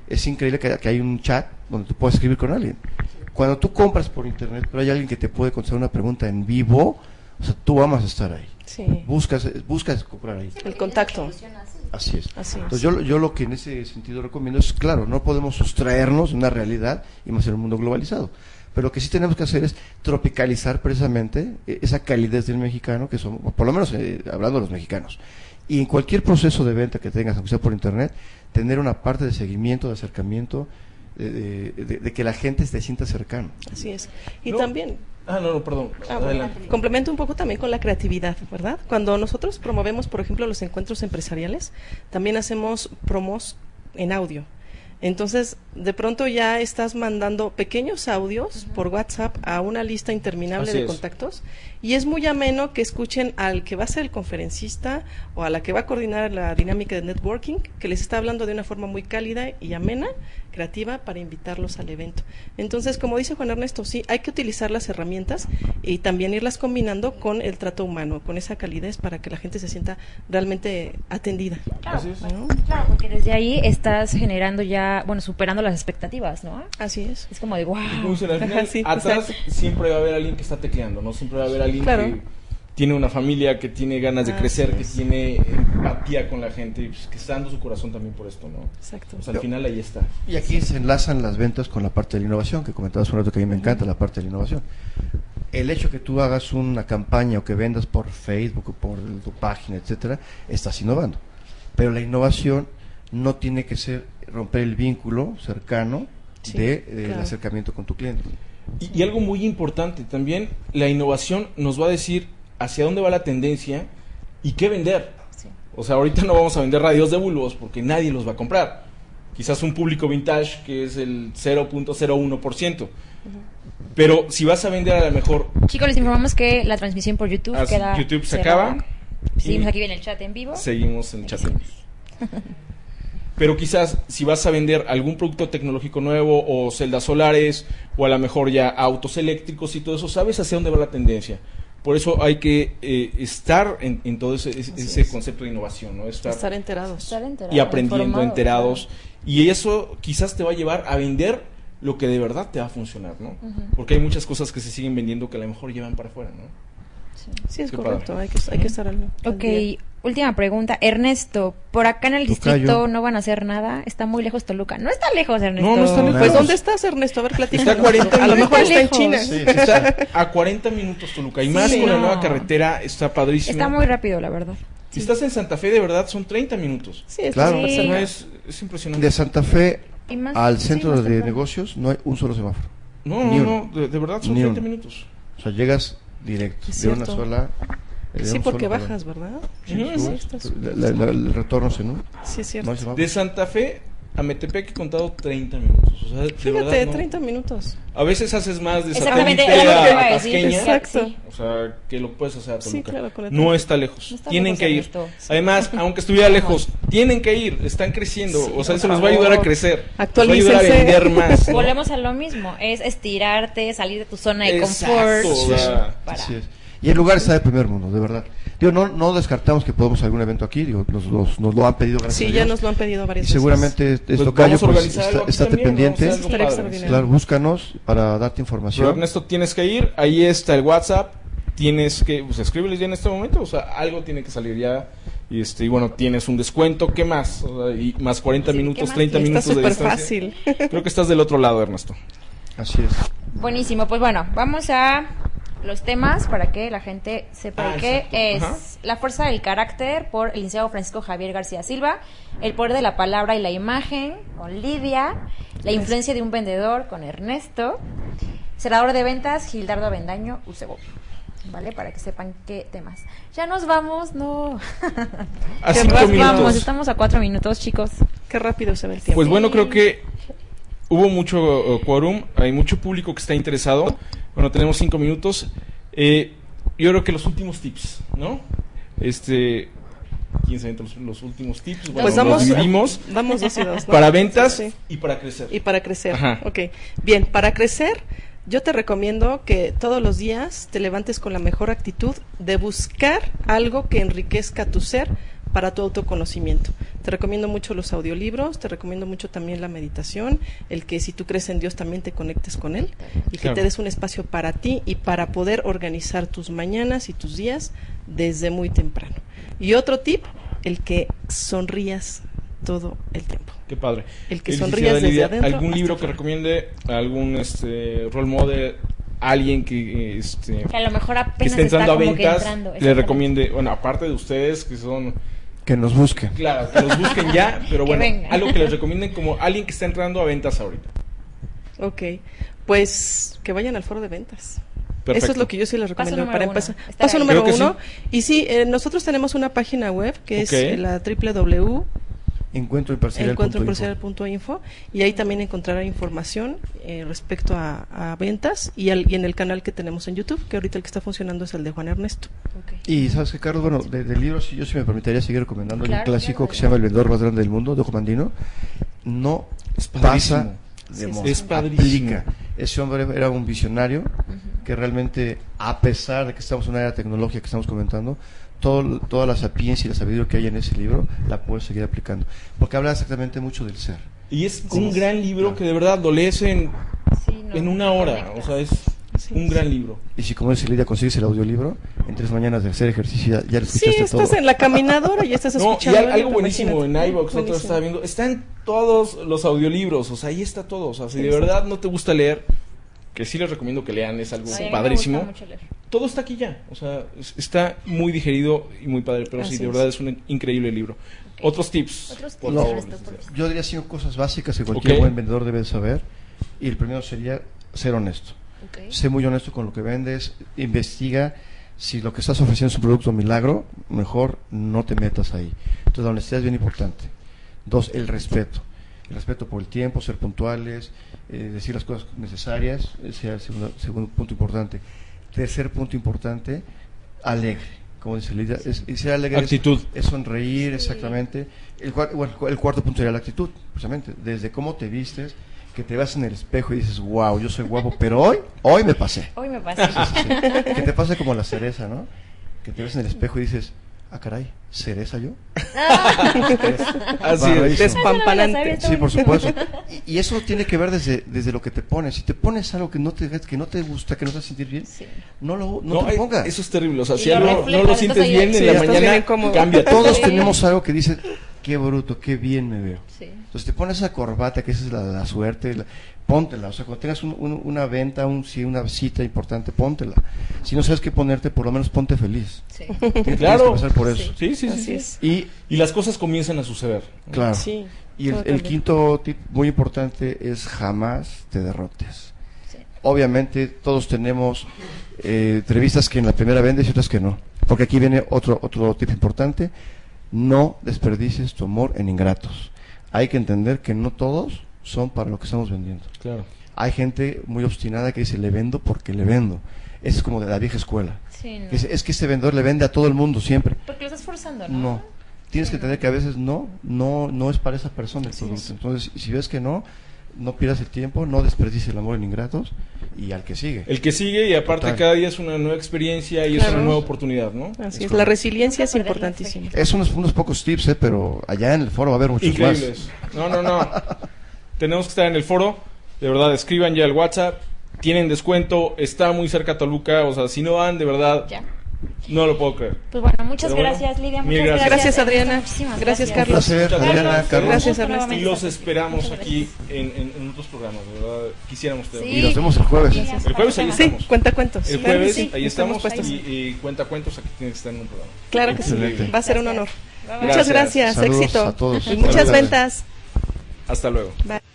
E: es increíble que, que hay un chat donde tú puedes escribir con alguien. Cuando tú compras por internet, pero hay alguien que te puede contestar una pregunta en vivo, o sea, tú amas estar ahí.
C: Sí,
E: Buscas, buscas comprar ahí.
C: el contacto.
E: Así es.
C: Así es.
E: Entonces yo, yo lo que en ese sentido recomiendo es, claro, no podemos sustraernos de una realidad y más en un mundo globalizado. Pero lo que sí tenemos que hacer es tropicalizar precisamente eh, esa calidez del mexicano, que somos, por lo menos eh, hablando de los mexicanos. Y en cualquier proceso de venta que tengas, aunque sea por internet, tener una parte de seguimiento, de acercamiento, de, de- de- de que la gente se sienta cercano.
C: Así es. Y
B: No.
C: también,
B: Ah, no, no, perdón.
C: Ah, bueno,
B: Adelante.
C: complemento un poco también con la creatividad, ¿verdad? Cuando nosotros promovemos, por ejemplo, los encuentros empresariales, también hacemos promos en audio. Entonces, de pronto ya estás mandando pequeños audios por WhatsApp a una lista interminable
B: Así
C: de
B: es.
C: contactos y es muy ameno que escuchen al que va a ser el conferencista o a la que va a coordinar la dinámica de networking, que les está hablando de una forma muy cálida y amena, creativa, para invitarlos al evento. Entonces, como dice Juan Ernesto, sí, hay que utilizar las herramientas y también irlas combinando con el trato humano, con esa calidez para que la gente se sienta realmente atendida.
D: Claro,
B: Así es.
C: ¿no?
D: claro, porque desde ahí estás generando ya, bueno, superando las expectativas, ¿no?
C: Así es.
D: Es como de, wow.
B: Dicen, al final,
C: sí,
B: atrás
C: exacto.
B: siempre va a haber alguien que está tecleando, ¿no? Siempre va a haber alguien
C: Claro.
B: que tiene una familia, que tiene ganas de
C: Así
B: crecer, que tiene empatía con la gente, y pues, que está dando su corazón también por esto, ¿no?
C: Exacto.
B: Al final ahí está.
E: Y aquí se enlazan las ventas con la parte de la innovación, que comentabas un rato que a mí me encanta la parte de la innovación. El hecho que tú hagas una campaña o que vendas por Facebook o por tu página, etcétera, estás innovando. Pero la innovación no tiene que ser romper el vínculo cercano
C: Sí,
E: de, eh, el acercamiento con tu cliente.
B: Y, y algo muy importante también, la innovación nos va a decir hacia dónde va la tendencia y qué vender.
D: Sí.
B: O sea, ahorita no vamos a vender radios de bulbos porque nadie los va a comprar. Quizás un público vintage que es el 0.01%. Pero si vas a vender a lo mejor
D: Chicos, les informamos que la transmisión por YouTube
B: Así,
D: queda
B: YouTube se
D: cerrada.
B: acaba.
D: Seguimos aquí en el chat en vivo.
B: seguimos en chat. [LAUGHS] Pero quizás si vas a vender algún producto tecnológico nuevo o celdas solares o a lo mejor ya autos eléctricos y todo eso, sabes hacia dónde va la tendencia. Por eso hay que eh, estar en, en todo ese, ese-
C: es.
B: concepto de innovación, ¿no? Estar,
C: Estar enterados.
D: Estar
B: y aprendiendo, enterados. Y eso quizás te va a llevar a vender lo que de verdad te va a funcionar, ¿no? Porque hay muchas cosas que se siguen vendiendo que a lo mejor llevan para afuera, ¿no?
D: Sí.
C: Sí, es
B: Qué
C: correcto.
B: padre.
C: Hay que, hay que estar al, al
D: Ok,
C: día.
D: Última pregunta. Ernesto, por acá en el
E: Tocayo.
D: distrito no van a hacer nada. Está muy lejos Toluca. No está lejos, Ernesto.
B: No, no está lejos.
C: Pues. ¿dónde estás, Ernesto? A ver, platícanos.
B: Está a 40
C: A lo mejor
D: minutos.
C: está en. China.
E: Sí,
B: Está a 40 minutos Toluca y
D: Sí,
B: más con la nueva carretera está padrísimo.
D: Está muy rápido, la verdad.
B: Si estás en Santa Fe, de verdad, son 30 minutos.
C: Sí,
E: Claro.
B: es, es impresionante.
E: De Santa Fe
D: más-
E: al centro de
D: temprano.
E: negocios no hay un solo semáforo.
B: No,
E: Ni
B: no,
E: uno.
B: no, de, de verdad son
E: Ni
B: 30
E: uno.
B: minutos.
E: O sea, llegas directo,
C: Es
E: de una sola...
C: Sí, porque bajas. ¿verdad?
B: Sí,
C: Sí,
B: sí,
E: el retorno se no.
C: Sí, es cierto.
E: No.
B: De Santa Fe a Metepec he contado 30 minutos. O sea, de
C: Fíjate,
B: verdad, no.
C: 30 minutos.
B: A veces haces más de
D: Exactamente,
B: a
D: a.
B: Tasqueña.
C: Exacto.
D: Sí.
B: O sea, que lo puedes hacer a
C: Sí,
B: Toluca.
C: claro, con el
B: no está lejos.
D: No está
B: tienen
D: lejos,
B: que ir. Además, aunque estuviera [LAUGHS] lejos, tienen que ir. Están creciendo.
C: Sí,
B: o sea, eso les va a ayudar a crecer. Les va a
C: Actualícense.
B: ayudar a vender más. ¿no?
D: Volvemos a lo mismo. Es estirarte, salir de tu zona de
B: Exacto,
D: confort.
B: o sea,
D: para-
E: Así es. Y el lugar está de primer mundo, de verdad. Digo, no, no descartamos que podamos algún evento aquí, digo, nos, nos- nos lo han pedido gracias
C: Sí,
E: a
C: ya
E: Dios.
C: nos lo han pedido
E: Y
C: varias veces.
E: seguramente
B: Pues
E: tocayo,
B: vamos a
E: pues,
B: organizar algo
E: está, estate pendiente. Claro, búscanos para darte
B: Pero
E: información.
B: Ernesto, tienes que ir. Ahí está el WhatsApp. Tienes que, pues escríbeles ya en este momento. O sea, algo tiene que salir ya. Y este, y bueno, tienes un descuento. ¿Qué más? O sea, y más 40
D: Sí, ¿qué
B: minutos,
D: más
B: 30
D: quieres?
C: Está
B: minutos de
C: súper
B: distancia.
C: fácil.
B: Creo que estás del otro lado, Ernesto.
E: Así es.
D: Buenísimo, pues bueno, vamos a los temas para que la gente sepa
B: Ah,
D: qué es
B: Ajá.
D: La fuerza del carácter por el licenciado Francisco Javier García Silva, El poder de la palabra y la imagen con Lidia, La influencia de un vendedor con Ernesto, Cerrador de ventas Gildardo Avendaño Ucebo. ¿Vale? Para que sepan qué temas. Ya nos vamos, no.
B: A [LAUGHS]
C: Qué
B: cinco
C: rápido.
B: minutos.
D: Vamos, estamos a cuatro minutos, chicos.
C: Qué rápido se ve el tiempo.
B: Pues bueno, creo que hubo mucho eh, quórum, hay mucho público que está interesado. Bueno, tenemos cinco minutos. Eh, yo creo que los últimos tips, ¿no? Este, ¿quién se avienta los, los últimos tips? Bueno,
C: pues
B: los
C: damos,
B: dividimos
C: damos dos y dos. ¿no?
B: para ventas
C: Sí, sí.
B: y para crecer.
C: Y para crecer.
B: Ajá.
C: Ok. Bien, para crecer, yo te recomiendo que todos los días te levantes con la mejor actitud de buscar algo que enriquezca tu ser para tu autoconocimiento. Te recomiendo mucho los audiolibros, te recomiendo mucho también la meditación, el que si tú crees en Dios también te conectes con Él y que
B: Claro.
C: te des un espacio para ti y para poder organizar tus mañanas y tus días desde muy temprano. Y otro tip, el que sonrías todo el tiempo.
B: Qué padre.
C: El que
B: Eh,
C: sonríes
B: licenciada
C: desde
B: Lidia,
C: adentro
B: ¿Algún libro que recomiende? ¿Algún este, role model? ¿Alguien que, este,
D: Que a lo mejor
B: que
D: apenas
B: esté
D: está
B: entrando a
D: como que
B: ventas?
D: entrando.
B: le recomiende, bueno, aparte de ustedes que son,
E: Que nos busquen.
B: claro, que los busquen ya, [LAUGHS] pero
D: Que
B: bueno,
D: vengan.
B: algo que les recomienden como alguien que está entrando a ventas ahorita.
C: Ok, pues que vayan al foro de ventas.
B: Perfecto.
C: Eso es lo que yo sí les recomiendo
D: número
C: para
D: uno,
C: empezar. Paso
D: ahí.
C: número
B: que
C: uno. Y sí, eh, nosotros tenemos una página web que
B: Ok.
C: es la www
E: Encuentro imparcial.
C: encuentro
E: punto info.
C: imparcial punto info, y ahí también encontrará información eh, respecto a, a ventas y, al- y en el canal que tenemos en YouTube, que ahorita el que está funcionando es el de Juan Ernesto.
D: Ok.
E: Y sabes que, Carlos, bueno, de, de libros, yo sí me permitiría seguir recomendando
D: Claro,
E: un clásico
D: claro,
E: que se llama El vendedor más grande del mundo, de Ojo Mandino. No
B: Es
E: pasa de
C: Sí.
B: Es padrísimo.
E: Aplica. Ese hombre era un visionario que realmente, a pesar de que estamos en una era tecnológica que estamos comentando, todo, toda la sapiencia y la sabiduría que hay en ese libro la puedes seguir aplicando. Porque habla exactamente mucho del ser.
B: Y es un gran libro que de verdad lo lees en,
D: Sí, no,
B: en una hora, o sea, es
C: Sí.
B: un gran libro.
E: Y si, como dice Lidia, consigues el audiolibro, en tres mañanas de hacer ejercicio ya, ya lo
C: Sí,
E: escuchaste
C: estás
E: todo.
C: en la caminadora y estás [LAUGHS]
B: No, y
C: escuchando.
B: al- algo buenísimo en iVoox, otro estaba viendo, están todos los audiolibros, o sea, ahí está todo, o sea, si de verdad no te gusta leer, que sí les recomiendo que lean, es algo
D: me
B: padrísimo.
D: gusta mucho leer.
B: Todo está aquí ya, o sea, es- está muy digerido y muy padre, pero sí, de
C: es.
B: verdad es un increíble libro. Otros tips.
D: Otros tips.
E: Yo diría cinco cosas básicas que cualquier buen vendedor debe saber. Y el primero sería ser honesto.
D: Ok.
E: Sé muy honesto con lo que vendes. Investiga si lo que estás ofreciendo es un producto milagro. Mejor no te metas ahí. Entonces, la honestidad es bien importante. Dos, el respeto. El respeto por el tiempo, ser puntuales, eh, decir las cosas necesarias. Ese es el segundo, segundo punto importante. Tercer punto importante, alegre. Como dice Lidia, es, ser alegre
B: Actitud.
E: es sonreír, exactamente. El, cua- bueno, el cuarto punto sería la actitud, precisamente. Desde cómo te vistes, que te vas en el espejo y dices, wow, yo soy guapo, pero hoy, hoy me pasé.
D: Hoy me pasa.
E: Sí, sí, sí. Que te pase como la cereza, ¿no? Que te ves en el espejo y dices, ah, caray, ¿cereza yo? [LAUGHS]
B: Así es.
C: Despampanante.
E: Sí, por supuesto. Y, y eso tiene que ver desde, desde lo que te pones. Si te pones algo que no te, que no te gusta, que no te hace sentir bien,
D: Sí.
E: no lo, no
B: No,
E: te lo pongas.
B: eso es terrible, o sea, si no
D: reflejas,
B: lo sientes bien
C: Sí,
B: en la mañana, cambia todo.
E: Todos [LAUGHS]
D: Sí.
E: tenemos algo que dice, qué bruto, qué bien me veo.
D: Sí.
E: Entonces te pones esa corbata, que esa es la, la suerte, la- póntela. O sea, cuando tengas un- un- una venta, un, sí, una cita importante, póntela. Si no sabes qué ponerte, por lo menos ponte feliz.
D: Sí.
E: Tienes
B: Claro.
E: que pasar por eso.
B: Sí, sí, sí,
C: Así
B: sí.
C: es.
E: Y,
B: Y las cosas comienzan a suceder.
E: claro,
C: Sí.
E: y el, quinto tip muy importante es jamás te derrotes.
D: Sí.
E: Obviamente todos tenemos eh, entrevistas que en la primera vendes y otras que no. Porque aquí viene otro, otro tip importante. No desperdicies tu amor en ingratos. Hay que entender que no todos son para lo que estamos vendiendo.
B: Claro.
E: Hay gente muy obstinada que dice, le vendo porque le vendo. Es como de la vieja escuela.
D: Sí, no.
E: Es que este vendedor le vende a todo el mundo siempre.
D: Porque lo estás forzando, ¿no?
E: No. Tienes
D: Sí,
E: que
D: no.
E: entender que a veces no, no, no es para esa persona el producto.
C: es.
E: Entonces, si ves que no, no pierdas el tiempo, no desperdicies el amor en ingratos y al que sigue.
B: El que sigue y aparte
E: Total.
B: cada día es una nueva experiencia y es una nueva oportunidad, ¿no?
C: Así
E: Es
C: es, la resiliencia es importantísima.
E: Es unos, unos pocos tips, ¿eh? pero allá en el foro va a haber muchos
B: Increíbles. No, no, no. Tenemos que estar en el foro. De verdad, escriban ya el WhatsApp. Tienen descuento. Está muy cerca Toluca. O sea, si no van, de verdad,
D: Ya.
B: No lo puedo creer.
D: Pues bueno, muchas
B: bueno,
D: gracias, Lidia. Muchas
B: gracias.
C: Gracias, Adriana.
D: muchísimas
C: Gracias.
E: Un
C: Carlos.
E: placer,
B: Muchas
E: Adriana,
B: gracias.
E: Carlos.
C: Gracias, Ernesto.
B: Y los esperamos aquí
D: gracias.
B: en, en- en otros programas. De verdad, quisiéramos tener.
E: Y nos vemos el jueves.
B: El jueves ahí
C: Sí,
B: estamos.
C: cuenta cuentos.
B: El jueves
C: sí,
B: ahí
C: estamos
B: estamos
C: puestos.
B: y, y cuenta cuentos aquí tiene que estar en un programa.
C: Claro que sí.
E: Excelente.
C: Va a ser un
D: Gracias.
C: honor. Muchas
B: Gracias.
C: gracias,
E: Saludos
C: éxito.
E: a todos.
C: Y muchas
B: Saludos.
C: ventas.
B: Hasta luego.
C: Bye.